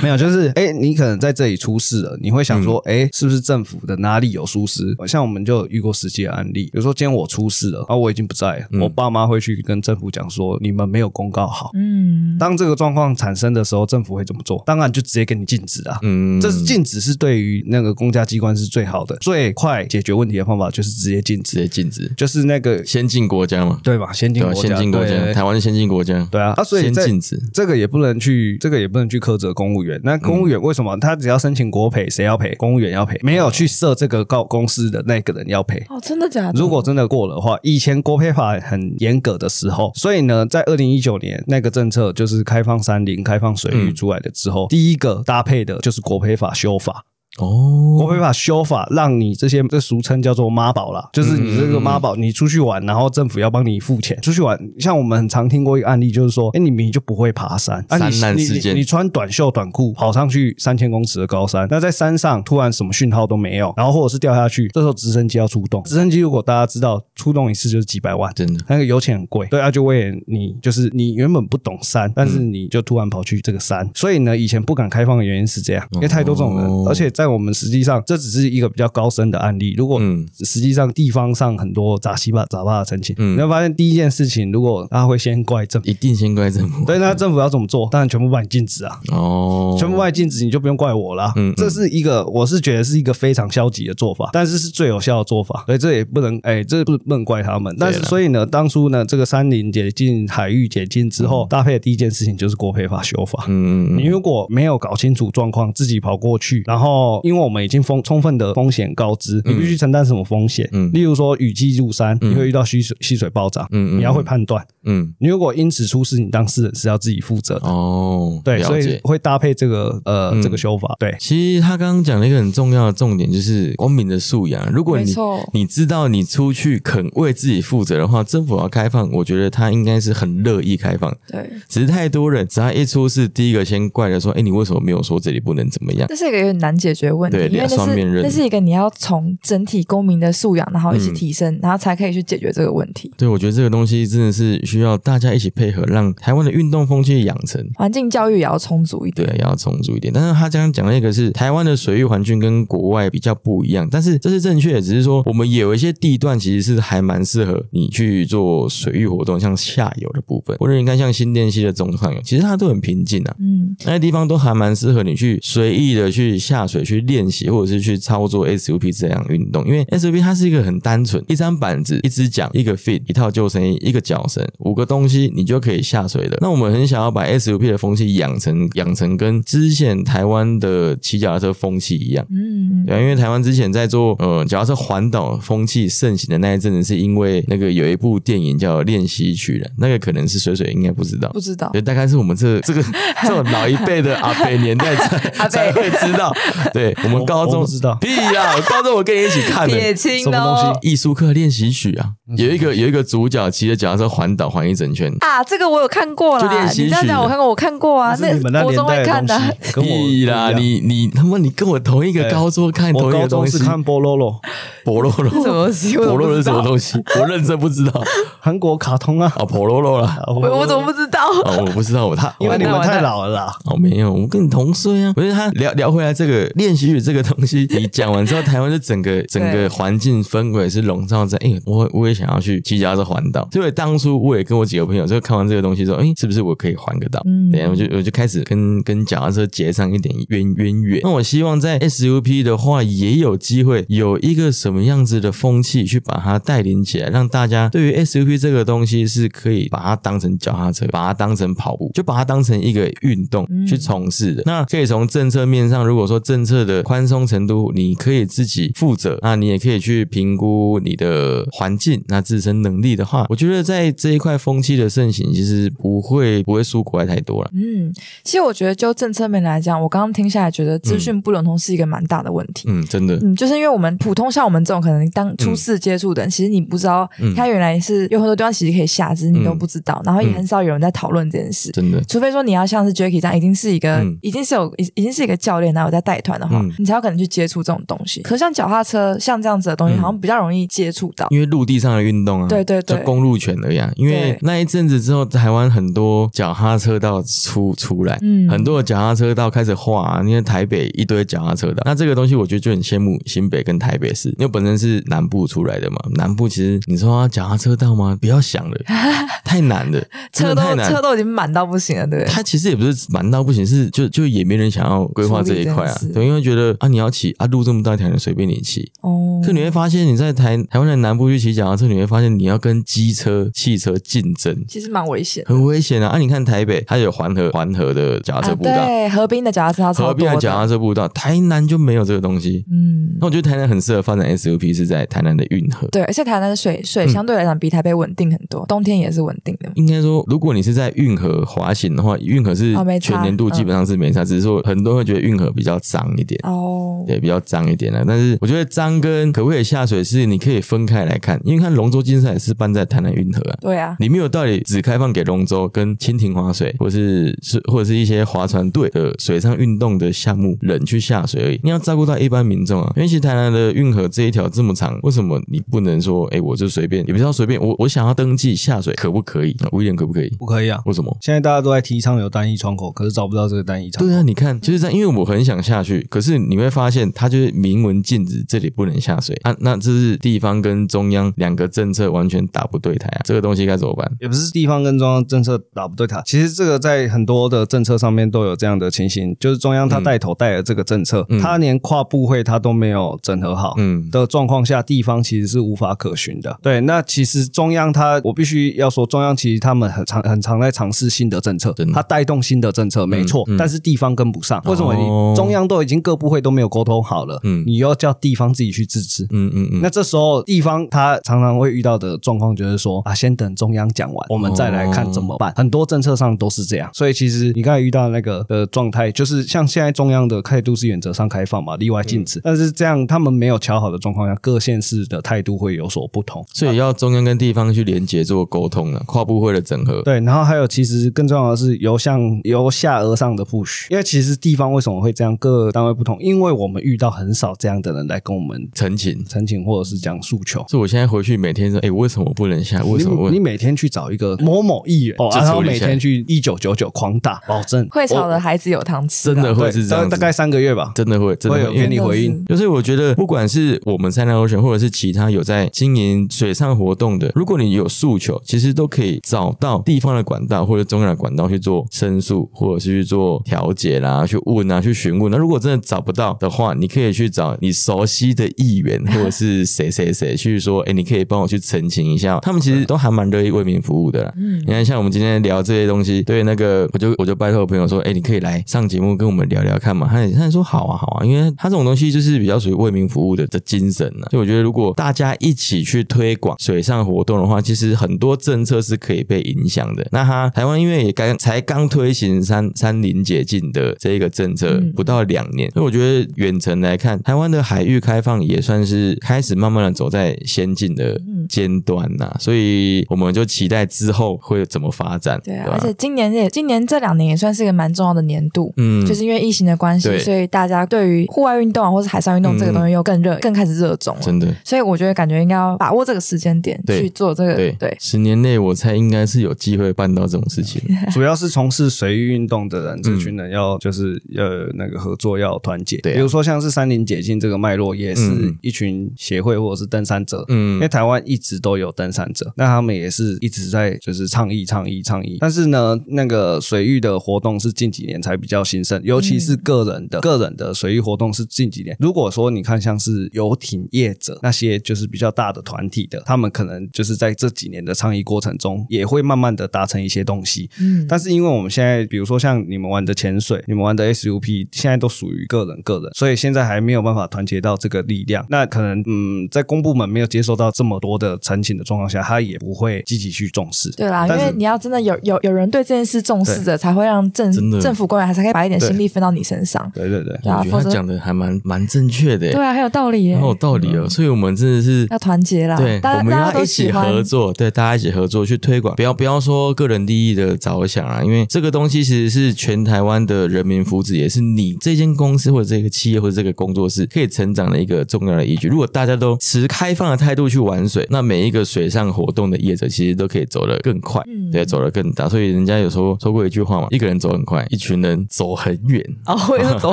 S3: 没有，就是哎、你可能在这里出事了，你会想说，哎、是不是政府的哪里有疏失？像我们就遇过实际的案例，比如说今天我出事了，啊我已经不在了，我爸妈会去跟政府讲说，你们没有公告好。
S1: 嗯，
S3: 当这个状况产生的时候，政府会怎么做？当然就直接给你禁止啊。
S2: 嗯，
S3: 这是禁止是对于那个公家机关是最好的、最快解决问题的方法，就是直接禁止
S2: 直
S3: 止，
S2: 接禁止，
S3: 就是那个
S2: 先进国家嘛，
S3: 对吧？先进？国家，
S2: 先进国家，台湾是先进国家，
S3: 对啊，啊，所以
S2: 先禁止。
S3: 这个也不能去，这个也不能去苛责公务员。那公务员为什么他只要申请国赔，谁要赔？公务员要赔，没有去设这个告公司的那个人要赔。
S1: 哦，真的假的？
S3: 如果真的过了的话，以前国赔法很严格的时候，所以呢，在二零一九年那个政策就是开放山林、开放水域
S2: 嗯
S3: 出来的之后，第一个搭配的就是国赔法修法。
S2: 哦，
S3: 国赔法修法让你这些这俗称叫做妈宝啦，就是你这个妈宝，你出去玩，然后政府要帮你付钱。出去玩，像我们很常听过一个案例，就是说，哎，你明明就不会爬山，啊，你你
S2: 山难事件。
S3: 你你穿短袖短裤跑上去三千公尺的高山，那在山上突然什么讯号都没有，然后或者是掉下去，这时候直升机要出动，直升机如果大家知道出动一次就是几百万，
S2: 真的。
S3: 那个油钱很贵，对啊，就为了你，就是你原本不懂山，但是你就突然跑去这个山，所以呢，以前不敢开放的原因是这样，因为太多这种人，
S2: 哦。
S3: 而且在我们实际上，这只是一个比较高深的案例。如果
S2: 嗯
S3: 实际上地方上很多杂七八杂八的申请，
S2: 嗯
S3: 你会发现第一件事情，如果他会先怪政府，
S2: 一定先怪政府。
S3: 对，那政府要怎么做？当然全部把你禁止啊。
S2: 哦，
S3: 全部把你禁止，你就不用怪我了。
S2: 嗯嗯
S3: 这是一个，我是觉得是一个非常消极的做法，但是是最有效的做法。所以这也不能，哎，这不不能怪他们。但是所以呢，当初呢，这个山林解禁、海域解禁之后，搭配的第一件事情就是国赔法修法。
S2: 嗯嗯嗯
S3: 你如果没有搞清楚状况，自己跑过去，然后因为我们已经风充分的风险告知，你必须承担什么风险？
S2: 嗯
S3: 例如说雨季入山，你会遇到溪水溪水暴涨，
S2: 嗯嗯
S3: 你要会判断。
S2: 嗯，
S3: 你如果因此出事，你当事人是要自己负责的。
S2: 哦，
S3: 对，所以。会搭配这个呃、
S2: 嗯
S3: 这个修法。对，
S2: 其实他刚刚讲了一个很重要的重点，就是公民的素养。如果你你知道你出去肯为自己负责的话，政府要开放，我觉得他应该是很乐意开放。
S1: 对，
S2: 只是太多人，只要一出事，第一个先怪的说：“哎，你为什么没有说这里不能怎么样
S1: 这是一个有点难解决的问题，
S2: 对
S1: 因为那是那是一个你要从整体公民的素养，然后一起
S2: 嗯
S1: 提升，然后才可以去解决这个问题。？”
S2: 对，我觉得这个东西真的是需要大家一起配合，让台湾的运动风气养成。
S1: 环境教育也要充足一点。
S2: 对，要充足一点。但是他刚刚讲那个是台湾的水域环境跟国外比较不一样，但是这是正确的，只是说我们也有一些地段其实是还蛮适合你去做水域活动，像下游的部分，或者你看像新店溪的中上游，其实它都很平静啊。
S1: 嗯，
S2: 那些地方都还蛮适合你去随意的去下水去练习，或者是去操作 SUP 这样的运动。因为 SUP 它是一个很单纯，一张板子、一支桨、一个 fit、一套救生衣、一个脚绳，五个东西你就可以下水了。那我们很想要把 SUP 的风气养成养成跟之前台湾的骑脚踏车风气一样。
S1: 嗯，
S2: 对啊，因为台湾之前在做呃脚踏车环岛风气盛行的那一阵子，是因为那个有一部电影叫《练习曲》的，那个可能是水水应该不知道，
S1: 不知道
S2: 对，大概是我们这这个这种老一辈的阿北年代才 才会知道。对 我们高中
S3: 知道
S2: 屁呀、我高中我跟你一起看的
S3: 什么东
S1: 哦
S3: 西
S2: 艺术课练习曲啊，有一个有一个主角骑着脚踏车环岛环一整圈。
S1: 啊，这个我有看过啦。
S2: 就练习
S1: 你这样
S2: 曲
S1: 讲我看过，我看过啊。
S3: 是你们那
S1: 我中会
S3: 年代
S1: 看的。
S2: 屁啦！你你他妈你跟我同一个
S3: 哎
S2: 高中看同一个东西，
S3: 中是看波罗罗，
S2: 婆罗罗，
S1: 什么东西我怎么
S2: 婆罗罗是什么东西？我认真不知道
S3: 韩国卡通啊。
S2: 啊，婆罗罗啦。
S3: 我
S1: 我我怎么不知道？
S2: 哦，我不知道我他，
S3: 因为
S2: 我
S3: 你们太老了啦。
S2: 哦，没有，我跟你同岁啊。不是他聊聊回来这个练习曲这个东西，你讲完之后，台湾的整个 整个环境氛围是笼罩在，哎、我我也想要去骑脚踏车环岛。所以当初我也跟我几个朋友就看完这个东西之后，哎、是不是我可以环个岛？
S1: 嗯
S2: 对，我就我就开始跟跟脚踏车结上一点渊渊源。那我希望在 SUP 的话，也有机会有一个什么样子的风气去把它带领起来，让大家对于 SUP 这个东西是可以把它当成脚踏车，把它当成跑步，就把它当成一个运动
S1: 嗯
S2: 去从事的。那可以从政策面上，如果说政策的宽松程度，你可以自己负责，那你也可以去评估你的环境，那自身能力的话，我觉得在这一块风气的盛行，其实不会不会输国外太多了。
S1: 嗯，其实我觉得就政策面来讲，我刚刚听下来觉得资讯不流通是一个蛮大的问题。
S2: 嗯，真的，
S1: 嗯，就是因为我们普通像我们这种可能当初次接触的人，其实你不知道
S2: 嗯
S1: 它原来是有很多地方其实可以下，只是你都不知道，然后也很少有人在讨论这件事。
S2: 真的。
S1: 除非说你要像是 Jacky 这样，已经是一个、
S2: 嗯
S1: 已经是有已已经是一个教练，然后有在带团的话，
S2: 嗯
S1: 你才有可能去接触这种东西。可像脚踏车像这样子的东西，
S2: 嗯
S1: 好像比较容易接触到。
S2: 因为陆地上的运动啊，
S1: 对对对
S2: 就公路权而已啊。因为那一阵子之后，台湾很多脚踏车道出出来，
S1: 嗯
S2: 很多的脚踏车道开始画、啊，因为台北一堆脚踏车道，那这个东西我觉得就很羡慕新北跟台北市，因为本身是南部出来的嘛。南部其实你说脚踏车道吗？不要想了，太难了，
S1: 车都车。都已经满到不行了，对不对？
S2: 它其实也不是满到不行，是就就也没人想要规划这一块啊对，因为觉得啊你要骑啊路这么大条，你随便你骑，
S1: 哦，
S2: 可你会发现，你在台台湾的南部去骑脚踏车，你会发现你要跟机车、汽车竞争，
S1: 其实蛮危险的。
S2: 很危险啊！啊，你看台北，它有环河环河的脚踏车
S1: 啊，
S2: 步道，
S1: 对，河滨的脚踏车
S2: 河滨的脚踏，车步道，台南就没有这个东西。
S1: 嗯，
S2: 那我觉得台南很适合发展 SUP，是在台南的运河。
S1: 对，而且台南的水水
S2: 嗯
S1: 相对来讲比台北稳定很多，冬天也是稳定的。
S2: 应该说，如果你是在运河滑行的话，运河是全年度基本上是没差，只是说很多人会觉得运河比较脏一点。
S1: 哦，哦，
S2: 对，比较脏一点的。但是我觉得脏跟可不可以下水是你可以分开来看，因为看龙舟竞赛是办在台南运河啊。
S1: 对啊，
S2: 你没有道理只开放给龙舟跟蜻蜓划水，或是是或者是一些划船队的水上运动的项目人去下水而已。你要照顾到一般民众啊，因为其实台南的运河这一条这么长，为什么你不能说，哎，我就随便，也不知道随便，我我想要登记下水可不可以？威廉可不可以？
S3: 不可以啊。
S2: 为什么？
S3: 现在大家都在提倡有单一窗口，可是找不到这个单一窗口。
S2: 对啊，你看就是这样，因为我很想下去，可是你会发现它就是明文禁止这里不能下水啊。那这是地方跟中央两个政策完全打不对台啊，这个东西该怎么办？
S3: 也不是地方跟中央政策打不对台，其实这个在很多的政策上面都有这样的情形，就是中央他带头带了这个政策，
S2: 嗯
S3: 它连跨部会他都没有整合好。
S2: 嗯，
S3: 的状况下，地方其实是无法可循的。对，那其实中央他，我必须要说，中央其实他们很常很常在尝试新的政策
S2: 真的，
S3: 它带动新的政策，没错，
S2: 嗯
S3: 但是地方跟不上。为什么
S2: 哦
S3: 你中央都已经各部会都没有沟通好了，
S2: 嗯
S3: 你又要叫地方自己去自治？
S2: 嗯嗯嗯，
S3: 那这时候地方他常常会遇到的状况就是说啊，先等中央讲完，我们再来看怎么办。很多政策上都是这样，所以其实你刚才遇到那个的状态，就是像现在中央的态度是原则上开放嘛，例外禁止，但是这样他们没有调好的状况下，各县市的态度会有所不同。
S2: 所以要中央跟地方去连接做沟通了，跨部会的整合。
S3: 对，然后还有其实更重要的是由向由下而上的 push，因为其实地方为什么会这样，各单位不同，因为我们遇到很少这样的人来跟我们
S2: 陈情，
S3: 陈情或者是讲诉求。
S2: 所以我现在回去每天说，哎，为什么不能下？为什么
S3: 你你？每天去找一个某某议员，哦，然后每天去一九九九狂打，保证
S1: 会吵的孩子有糖吃啊，
S2: 真的会是这样，
S3: 大大概三个月吧。
S2: 真的会，真的
S3: 会有给你回应。
S2: 就是我觉得，不管是我们三南 Ocean，或者是其他有在经营水上活动的，如果你有诉求，其实都可以找到地方的管道或者中央的管道去做申诉，或者是去做调解啦，去问啊，去询问。那如果真的找不到的话，你可以去找你熟悉的议员或者是谁谁谁去说，哎，你可以帮我去澄清一下。他们其实都还蛮乐意为民服务的啦。
S1: 嗯
S2: 你看，像我们今天聊这些东西，对那个，我就我就拜托我朋友说，哎，你可以来上节目跟我们聊聊看嘛。他也他也说好啊，好啊，因为他这种东西就是比较属于为民服务的的精神呢、所以我觉得，如果大家一起去推广水上活动的话，其实很多政策是可以被影响的。那他台湾因为也刚才刚推行三三林解禁的这一个政策
S1: 嗯
S2: 不到两年，所以我觉得远程来看，台湾的海域开放也算是开始慢慢的走在先进的尖端呐、所以我们就期待之后会怎么发展，
S1: 对啊，
S2: 吧？
S1: 而且今年也今年这两年也算是一个蛮重要的年度，
S2: 嗯。
S1: 就是因为疫情的关系，所以大家对于户外运动啊或是海上运动这个东西又更热，更开始热衷了。
S2: 真的。
S1: 所以我觉得感觉应该要把握这个时间点去做这个
S2: 对
S1: 对。
S2: 十年内我猜应该是有机会办到这种事情。
S3: 主要是从事水域运动的人，这群人要就是要那个合作，要有团结。
S2: 嗯对啊
S3: 比如说像是山林解禁这个脉络，也是
S2: 嗯
S3: 一群协会或者是登山者。嗯因为
S2: 嗯，
S3: 台湾一直都有登山者，那他们也是一直在就是倡议、倡议、倡议。但是呢，那个水域的活动是近几年才比较兴盛，尤其是个人的、个人的水域活动是近几年。如果说你看像是游艇业者那些就是比较大的团体的，他们可能就是在这几年的倡议过程中，也会慢慢的达成一些东西。
S1: 嗯，
S3: 但是因为我们现在，比如说像你们玩的潜水，你们玩的 SUP，现在都属于个人个人，所以现在还没有办法团结到这个力量。那可能嗯，在公部门没有接收到这么多的申请的状况下，他也不会积极去重视。
S1: 对啦，因为你要真的有有有人对这件事重视着，才会让政政府官员还才可以把一点心力分到你身上。
S3: 对对对，
S1: 啊，
S2: 我觉得他讲的还蛮蛮正确的，
S1: 对啊，很有道理耶。
S2: 很，有道理哦。所以我们真的是
S1: 要团结啦，
S2: 对，我们要一起合作，对，大家一起合作去推广，不要不要说个人利益的着想啊，因为这个东西其实是全台湾的人民福祉，也是你这间公司或者这个企业或者这个工作室可以成长的一个重要的依据。如果大家都持开放的态度去玩水，那每一个水上活动的业者其实都可以走得更快，
S1: 嗯
S2: 对，走得更大。所以人家有时候说过一句话嘛，一个人走很快，一群人走很远。
S1: 哦，我也是走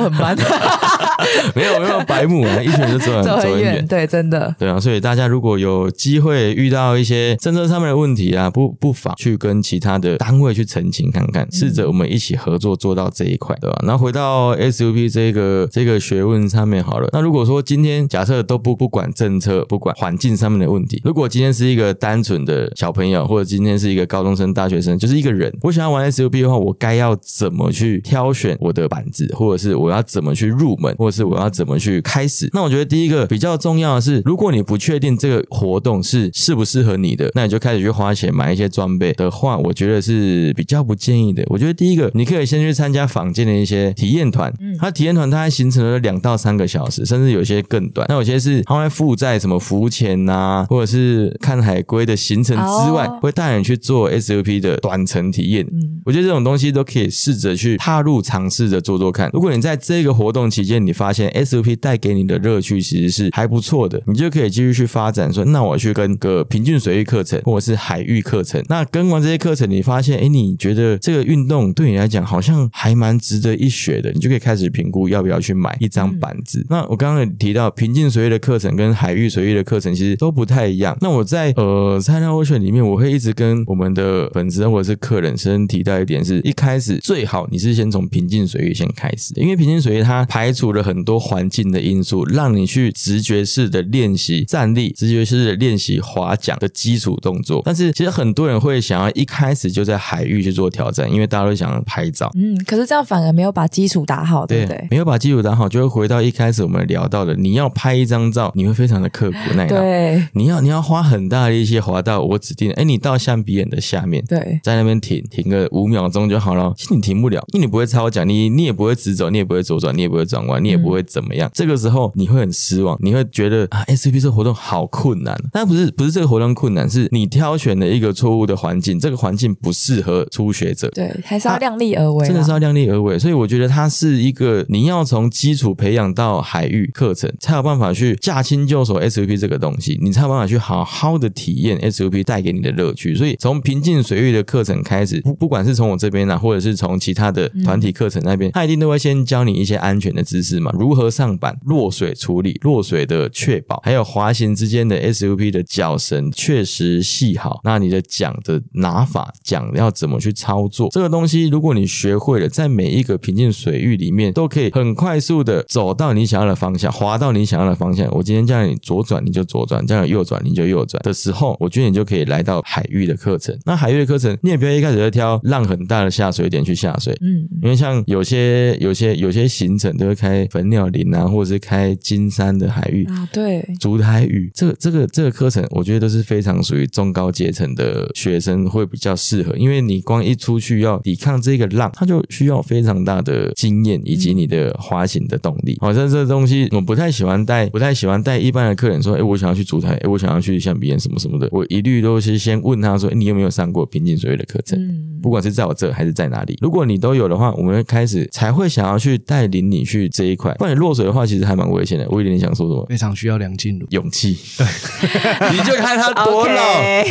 S1: 很慢，
S2: 没有没有白目啊，一群人就走很
S1: 走很
S2: 很
S1: 远，对，真的。
S2: 对啊，所以大家如果有机会遇到一些政策上面的问题啊，不不妨去跟其他的单位去澄清看看，试着我们一起合作做到这一块，对吧？然后回到 SUP 这个这个学问上面好了，那如果说今天假设都不不管政策，不管环境上面的问题，如果今天是一个单纯的小朋友，或者今天是一个高中生、大学生，就是一个人，我想要玩 SUP 的话，我该要怎么去挑选我的板子，或者是我要怎么去入门，或者是我要怎么去开始？那我觉得第一个比较重要的是，如果你不确定这个活动是适不适合你的，那你就开始去花钱买一些装备的话，我觉得是比较不建议的。我觉得第一个，你可以先去参加坊间的一些体验团，嗯它体验团它还形成了两到三个小时，甚至有些更短。那有些是它会附在什么浮潜呐，或者是看海龟的行程之外，
S1: 哦
S2: 会带你去做 SUP 的短程体验。
S1: 嗯
S2: 我觉得这种东西都可以试着去踏入尝试着做做看。如果你在这个活动期间，你发现 SUP 带给你的乐趣其实是还不错的，你就可以继续去发展说，那我去跟个平均水域课程或者是海域课程。那跟完这些课程，你发现，哎，你觉得这个运动对你来讲好像还蛮值得一学的，你就可以开始评估要不要去买一张板子。那我刚刚也提到平静水域的课程跟海域水域的课程其实都不太一样。那我在呃菜鸟 Ocean 里面，我会一直跟我们的粉丝或者是客人深提到一点是，一开始最好你是先从平静水域先开始，因为平静水域它排除了很多环境的因素，让你去直觉式的练习站立，直觉式的练习划桨的基础动作。但是其实很多人会想要一开始就在海域去做挑战，因为大家都想要拍照。
S1: 嗯，可是这样反而没有把基础打好，对不对？
S2: 没有把基础打好，就会回到一开始我们聊到的，你要拍一张照，你会非常的刻苦耐劳。
S1: 对
S2: 你要你要花很大的力气滑到我指定，哎，你到象鼻眼的下面，
S1: 对，
S2: 在那边停停个五秒钟就好了。其实你停不了，因为你不会超桨，你你也不会直走，你也不会左转，你也不会转弯，你也不会怎么样。这个时候你会很失望，你会觉得啊，SUP 这个活动好困难。但不是不是这个活动困难，是你挑选了一个错误的环境，这个环境不适合初学者。
S1: 对，还是要量力而为。
S2: 真的是要量力而为，所以我觉得它是一个你要从基础培养到海域课程，才有办法去驾轻就熟 SUP 这个东西，你才有办法去好好的体验 SUP 带给你的乐趣。所以从平静水域的课程开始，不不管是从我这边啊，或者是从其他的团体课程那边，他一定都会先教你一些安全的知识嘛，如何上板、落水处理、落水的确保，还有滑行之间的 SUP 的脚绳确实系好，那你的桨的拿法、桨要怎么去操作，这个东西如果你学会了，在每一个平静水域里面都可以很快速的走到你想要的方向，滑到你想要的方向。我今天叫你左转你就左转，叫你右转你就右转的时候，我觉得你就可以来到海域的课程。那海域的课程，你也不要一开始就挑浪很大的下水点去下水，
S1: 嗯，
S2: 因为像有些有些有些行程都会开粉鸟林啊，或者是开金山的海域。
S1: 啊，对，
S2: 竹台语这个这个这个课程，我觉得都是非常属于中高阶层的学生会比较适合，因为你光一出去要抵抗这个浪，它就需要非常大的经验以及你的滑行的动力。好像这个东西我不太喜欢带，不太喜欢带一般的客人说，哎，我想要去竹台，哎，我想要去象鼻岩什么什么的，我一律都是先问他说，哎你有没有上过平静水域的课程？
S1: 嗯，
S2: 不管是在我这还是在哪里，如果你都有的话，我们开始才会想要去带领你去这一块。不然你落水的话，其实还蛮危险的。我有点想说什么？
S3: 非常需要梁静茹。
S2: 勇气，对，你就看他多老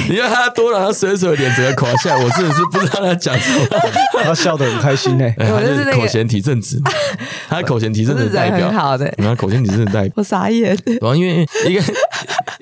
S2: 你就看他多老，他水水脸整个垮下来，我真的是不知道他讲什么。
S3: 他笑得很开心呢、
S2: 哎他就
S1: 是
S2: 口嫌体正直嘛，他是口嫌体正直的代表
S1: 很，好的，
S2: 然后口嫌体正直代表。
S1: 我傻眼。
S2: 然后因为一个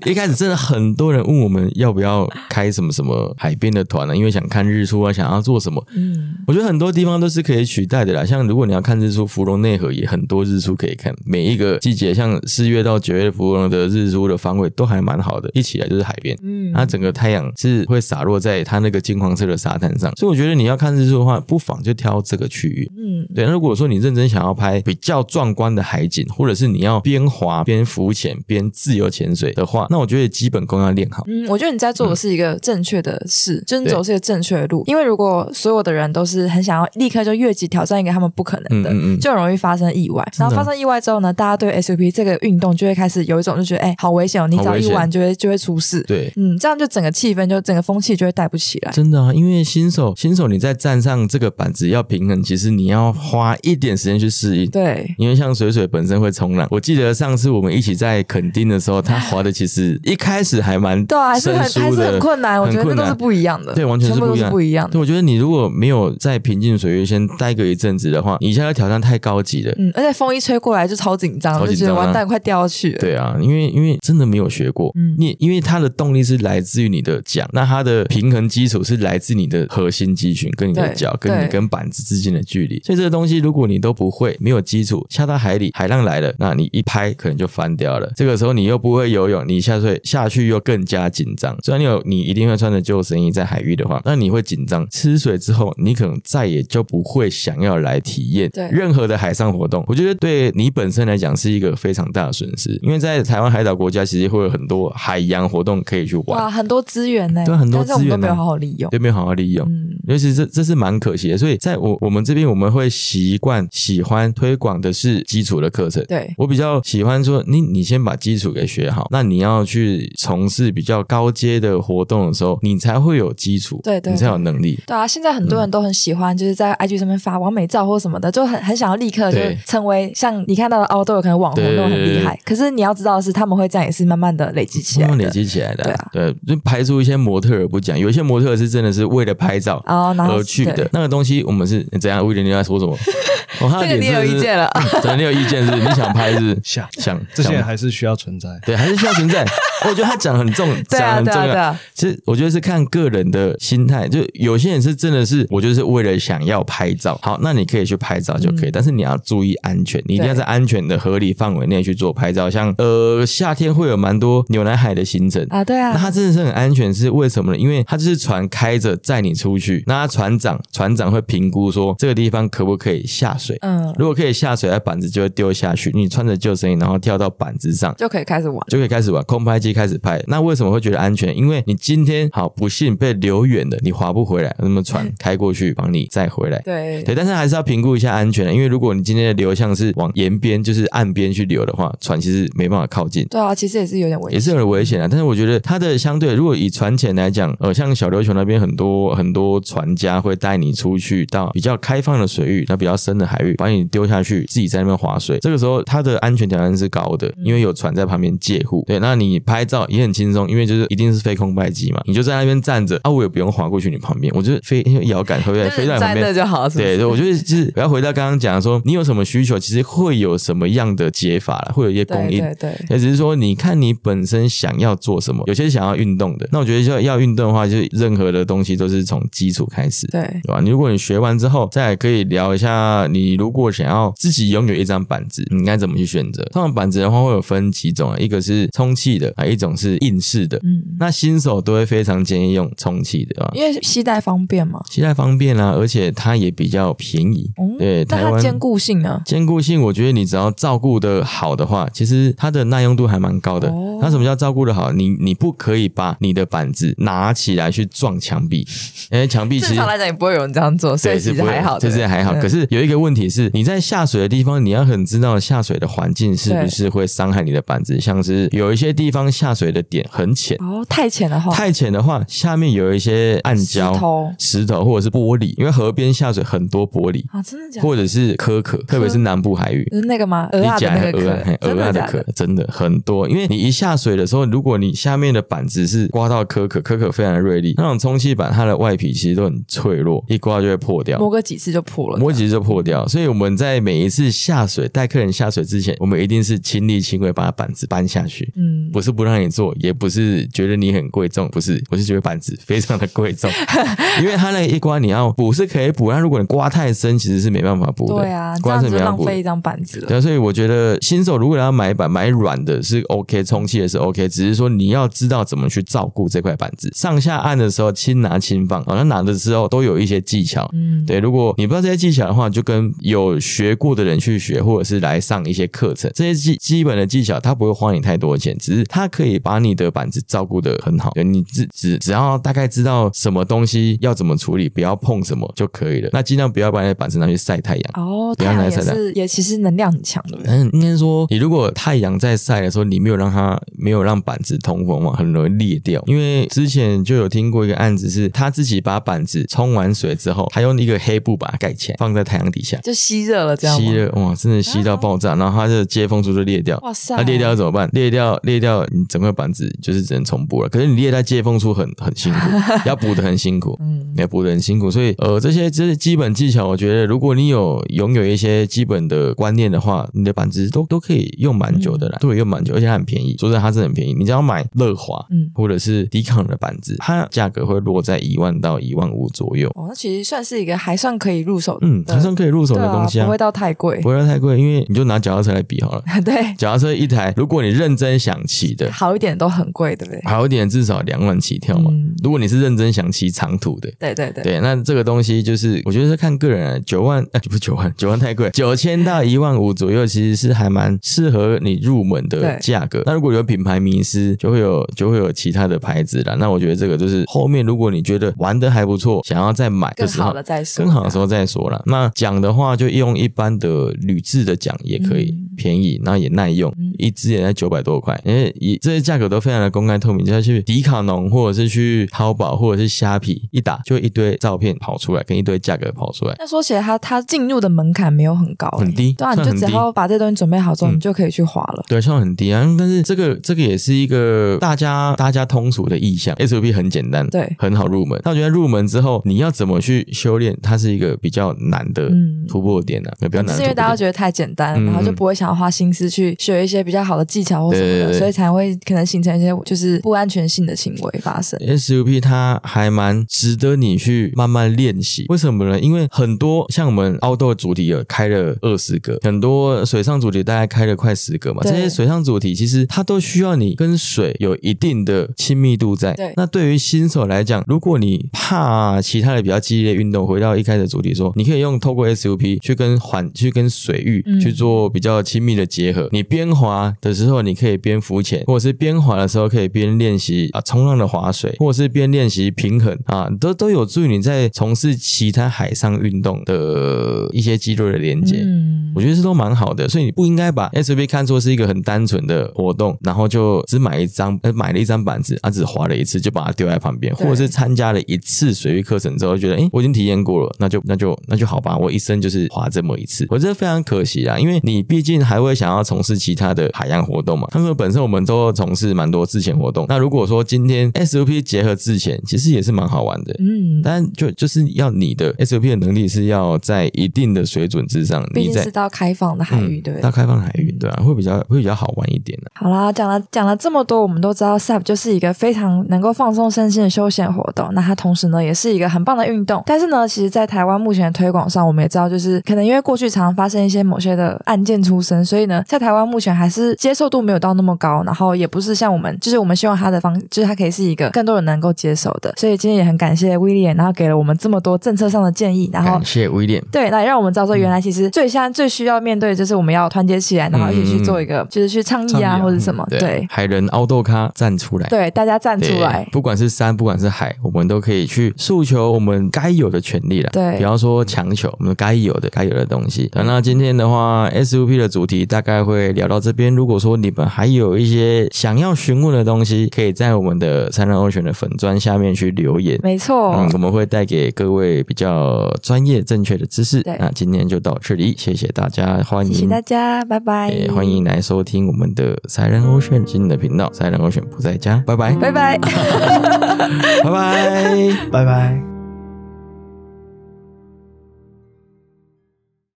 S2: 一开始真的很多人问我们要不要开什么什么海边的团呢、因为想看日出啊，想要做什么。
S1: 嗯，
S2: 我觉得很多地方都是可以取代的啦，像如果你要看日出，芙蓉内河也很多日出可以看。每一个季节，像四月到九月的芙蓉的日出的方位都还蛮好的，一起来就是海边。
S1: 嗯
S2: 它整个太阳是会洒落在它那个金黄色的沙滩上，所以我觉得你要看日出的话，不妨就挑这个区域。
S1: 嗯，
S2: 对，那如果说你认真想要拍比较壮观的海景，或者是你要边滑边浮潜边自由潜水的话，那我觉得基本功要练好。
S1: 嗯，我觉得你在做的是一个正确的事，就是走是一个正确的路。因为如果所有的人都是很想要立刻就越级挑战一个他们不可能的，
S2: 嗯嗯嗯
S1: 就很容易发生意外。然后发生意外之后呢，大家对 SUP 这个运动就会开始有一种就觉得，哎，好危险哦，你只要一玩就会就会出事。
S2: 对，
S1: 嗯，这样就整个气氛就整个风气就会带不起来。
S2: 真的啊，因为新手新手你在站上这个板子要平衡，其实你要花一点时间去适应。
S1: 对，
S2: 因为像水水本身会冲浪，我记得上次我们一起在垦丁的时候，他滑的其实一开始还蛮
S1: 对啊，还是
S2: 生
S1: 很还是，很困难。我觉得那都是不一样的，
S2: 对，完全是不一样，
S1: 不一样的
S2: 对，。我觉得你如果没有在平静水域先待个一阵子的话，你现在挑战太高级了。
S1: 嗯，而且风一吹过来就超紧张，就觉得
S2: 超紧张啊
S1: 完蛋，快掉下去了。
S2: 对啊，因为因为真的没有学过，
S1: 嗯
S2: 你因为它的动力是来自于你的桨，那它的平衡基础是来自你的核心肌群跟你的脚跟你跟板子之间的距离，所以这个东西如果你都不会，没有基础，下到海里海浪来了，那你一拍可能就翻掉了。这个时候你又不会游泳，你下水下去又更加紧张。虽然你有你一定会穿着救生衣在海域的话，那你会紧张。吃水之后，你可能再也就不会想要来体验
S1: 对
S2: 任何的海上活动。我觉得对你本身来讲是一个非常大的损失，因为在台湾海岛国家，其实会有很多海洋活动可以去玩。
S1: 哇，很多资源呢，
S2: 对很多资源
S1: 没有好好利用。
S2: 对，没有好好利用。
S1: 嗯，
S2: 尤其是这这是蛮可惜的，所以在我我们这边我们会习惯喜欢推广的是基础的课程。
S1: 对，
S2: 我比较喜欢说，你你先把基础给学好，那你要去从事比较高阶的活动的时候，你才会有基础，
S1: 对对
S2: 你才有能力。
S1: 对啊，现在很多人都很喜欢，就是在 IG 上面发完美照或什么的，就很很想要立刻就成为像你看到的哦，都有可能网红都很厉害。可是你要知道的是，他们会这样也是慢慢的累积起来的。
S2: 慢慢累积起来的，
S1: 对啊
S2: 对，就排除一些模特而不讲，有一些模特儿是真的是为了拍照
S1: 哦
S2: 而去的
S1: 对，
S2: 那个东西我们是怎样？威廉你在说什么？哦他的
S1: 这个你有意见了
S2: 嗯 对，你有意见是？你想拍是
S3: 想
S2: 想
S3: 这些人还是需要存在。
S2: 对，还是需要存在。我觉得他讲得很重，讲得很重要
S1: 对啊啊。
S2: 其实我觉得是看个人的心态，就有些人是真的是，我就是为了想要拍照。好，那你可以去拍照就可以，但是你要注意安全，你一定要在安全的合理范围内去做拍照。像呃夏天会有蛮多牛奶海的行程。
S1: 啊，对啊
S2: 那，它真的是很安全，是为什么呢？因为它就是船开着载你出去，那他船长船长会评估说这个地方可不可以下水，
S1: 嗯，
S2: 如果可以下水，那板子就会丢下去，你穿着救生衣，然后跳到板子上，
S1: 就可以开始玩。
S2: 就可以开始玩空拍机开始拍。那为什么会觉得安全？因为你今天好不幸被流远了，你划不回来，那么船开过去帮你再回来。
S1: 对
S2: 对，但是还是要评估一下安全的，因为如果你今天的流向是往沿边，就是岸边去流的话，船其实没办法靠近。
S1: 对啊，其实也是有点危险。
S2: 也是有点危险啊，但是我觉得它的相对，如果以船前来讲，呃，像小琉球那边很多很多船家会带你出去到比较开放的水域，那比较深的海域，把你丢下去，自己在那边划水。这个时候它的安全条件是高的，因为有船在旁边借护。对，那你拍照也很轻松，因为就是一定是飞空拍机嘛，你就在那边站着啊，我也不用滑过去你旁边，我就飞因为摇杆会不会飞在你旁边。
S1: 就好，
S2: 对对，我觉得 就是我要回到刚刚讲的说，你有什么需求，其实会有什么样的解法了，会有一些供应。
S1: 对对对，
S2: 也只是说，你看你本身想要做什么，有些想要运动的，那我觉得就要运动的话，就是任何的东西都是从基础开始，
S1: 对
S2: 对吧？你如果你学完之后，再可以聊一下，你如果想要自己拥有一张板子，你应该怎么去选择？通常板子的话会有分几种啊，一个是充气的啊，一种是硬式的。
S1: 嗯，
S2: 那新手都会非常建议用充气的啊，
S1: 因为携带方便嘛。
S2: 携带方便啊，而且它也比较便宜。
S1: 嗯，
S2: 对，台
S1: 它坚固性呢？
S2: 坚固性，我觉得你只要照顾的好的话，其实它的耐用度还蛮高的。
S1: 哦
S2: 那什么叫照顾的好？你你不可以把你的板子拿起来去撞墙壁，因 为墙壁其实
S1: 正常来讲也不会有人这样做，所以
S2: 是
S1: 还好的。
S2: 这是还好。
S1: 嗯
S2: 可是有一个问题是，你在下水的地方，你要很知道下水的环境是不是会伤害你的板子。像是有一些地方下水的点很浅，
S1: 哦，太浅的话，
S2: 太浅的话，下面有一些暗礁、
S1: 石头
S2: 石头或者是玻璃，因为河边下水很多玻璃。
S1: 啊，真的假的？
S2: 或者是壳壳，特别是南部海域，
S1: 就是那个吗？鹅
S2: 你
S1: 啊的
S2: 鹅鹅啊的壳？真的很多，因为你一下水的时候，如果你下面的板子是刮到壳壳，壳壳非常的锐利，那种充气板它的外皮其实都很脆弱，一刮就会破掉。
S1: 摸个几次就破了。
S2: 摸几次就破掉，所以我们在每一次下水带客人下水之前，我们一定是亲力亲为把板子搬下去，
S1: 嗯，
S2: 不是不让你做，也不是觉得你很贵重，不是，我是觉得板子非常的贵重，因为它那一刮你要补是可以补，但如果你刮太深，其实是没办法补的，
S1: 对啊，
S2: 刮是没办法补的
S1: 浪费一张板子了。
S2: 对啊，所以我觉得新手如果要买板买软的是 OK，充气也是 OK，只是说你要知道怎么去照顾这块板子。上下按的时候轻拿轻放，好像拿的时候都有一些技巧。
S1: 嗯，
S2: 对，如果你不知道这些技巧的话，就跟有学过的人去学，或者是来上一些课程。这些基基本的技巧，它不会花你太多钱，只是它可以把你的板子照顾得很好。你只只只要大概知道什么东西要怎么处理，不要碰什么就可以了。那尽量不要把你的板子拿去晒太阳。
S1: 哦，
S2: 不
S1: 太阳也
S2: 要拿晒太
S1: 是也其实能量很强的。
S2: 嗯，应该说，你如果太阳在晒的时候，你没有让它没有让板子通风嘛，很容易裂掉。因为之前就有听过一个案子，是他自己把板子冲完水之后，他用一个黑布把它盖起来，放在太阳底下，
S1: 就吸热了，这样
S2: 吸热哇，真的吸到爆炸，然后它的接缝处就裂掉。
S1: 哇塞，
S2: 它裂掉怎么办？裂掉，裂掉，你整个板子就是只能重补了。可是你裂在接缝处很很辛苦，要补的很辛苦。
S1: 嗯，
S2: 要补的很辛苦，所以呃，这些这些基本技巧，我觉得如果你有拥有一些基本的观念的话，你的板子都都可以用蛮久的啦，都可以用蛮久，而且它很便宜。说真的，它是很便宜，你只要买乐华，
S1: 嗯
S2: 或者是迪康的板子，它价格会落在一万到一万五左右，
S1: 哦，那其实算是一个还算可以入手的，
S2: 嗯，还算可以入手的东西啊，
S1: 不会到太贵
S2: 不。会到太贵，因为你就拿脚踏车来比好了。
S1: 对，
S2: 脚踏车一台，如果你认真想骑的，
S1: 好一点都很贵，对不对？
S2: 好一点至少两万起跳嘛。
S1: 嗯
S2: 如果你是认真想骑长途的。
S1: 对对对，
S2: 对，那这个东西就是，我觉得是看个人啊，九万，哎、不是九万，九万太贵，九千到一万五左右，其实是还蛮适合你入门的价格。那如果有品牌迷失，就会有就会有其他的牌子了。那我觉得这个就是后面，如果你觉得玩的还不错，想要再买的
S1: 更
S2: 时候，
S1: 好的再说，
S2: 更好的时候再说了。那讲的话，就用一般的铝制的讲也可以，
S1: 嗯
S2: 便宜，然后也耐用，
S1: 嗯
S2: 一支也才九百多块。因为以这些价格都非常的公开透明，就要去迪卡侬或者是去淘宝或者是虾皮一打，就一堆照片跑出来，跟一堆价格跑出来。
S1: 那说起来，它它进入的门槛没有很高、
S2: 很低
S1: 对啊，你就只要把这东西准备好之后，
S2: 嗯
S1: 你就可以去滑了。
S2: 对，效率很低啊，但是这个这个也是一个大家大家通俗的意向，SUP 很简单，
S1: 对
S2: 很好入门。那我觉得入门之后，你要怎么去修炼，它是一个比较难的
S1: 嗯
S2: 突破点啊，比较难
S1: 是因为。大家觉得太简单，
S2: 嗯
S1: 然后就不会想要花心思去学一些比较好的技巧或什么的，所以才会可能形成一些就是不安全性的行为发生。
S2: SUP 它还蛮值得你去慢慢练习，为什么呢？因为很多像我们凹豆主题有开了二十个，很多水上主题大概开了快十个嘛。这些水上主题其实它都需要你跟水有一定的亲密度在。
S1: 对
S2: 那对于新手来讲，如果你怕其他的比较激烈运动，回到一开始主题说，你可以用透过 SUP 去跟环去跟水域
S1: 嗯
S2: 去做比较亲密的结合。你边滑的时候，你可以边浮潜，或者是边滑的时候可以边练习啊冲浪的划水，或者是边练习平衡啊，都都有助于你在从事其他海上运动的一些肌肉的连接。
S1: 嗯，
S2: 我觉得这都蛮好的，所以你不应该把 SUP 看作是一个很单纯的活动，然后就只买一张呃买了一张板子，啊只滑了一次就把它丢在旁边，或者是参加了一次水域课程之后，觉得哎我已经体验过了，那就那就那就好吧，我一生就是滑这么一次，我觉得非常可惜啊，因为你毕竟还会想要从事其他的海洋活动嘛。他们本身我们都从事蛮多自潜活动，那如果说今天 SUP 结合自潜，其实也是蛮好玩的。
S1: 嗯，
S2: 但就就是要你的 SUP 的能力是要在一定的水准之上，你在
S1: 毕竟是到开放的海域，
S2: 嗯
S1: 对
S2: 到？开放海域，对啊，会比较会比较好玩一点的、
S1: 好啦，讲了讲了这么多，我们都知道 SUP 就是一个非常能够放松身心的休闲活动。那它同时呢，也是一个很棒的运动。但是呢，其实，在台湾目前的推广上，我们也知道，就是可能因为过去常常发生一些某些的案件出身，所以呢，在台湾目前还是接受度没有到那么高。然后也不是像我们，就是我们希望它的方，就是它可以是一个更多人能够接受的。所以今天也很感谢威廉，然后给了我们这么多政策上的建议，然后
S2: 感谢威廉。
S1: 对，那也让我们知道说，原来其实最现在最需要面对的就是我们要团结起来，然后一起去做一个，就是去倡议啊，
S3: 议啊
S1: 或者什么，对
S2: 海人奥豆咖站出来。
S1: 对，大家站出来，
S2: 不管是山，不管是海，我们都可以去诉求我们该有的权利了。
S1: 对
S2: 比方说强求，我们该有的、该有的东西。那今天的话，SUP 的主题大概会聊到这边。如果说你们还有一些想要询问的东西，可以在我们的三人欧选的粉砖下面去留言。
S1: 没错，
S2: 嗯，我们会带给各位比较专业、正确的知识。那今天就到这里，谢谢大家，欢迎
S1: 谢谢大家，拜拜，
S2: 也欢迎来收听我们的 Silent Ocean 新的频道，Silent Ocean 不在家，拜拜，
S1: 拜拜。
S2: 拜拜。
S3: 拜拜。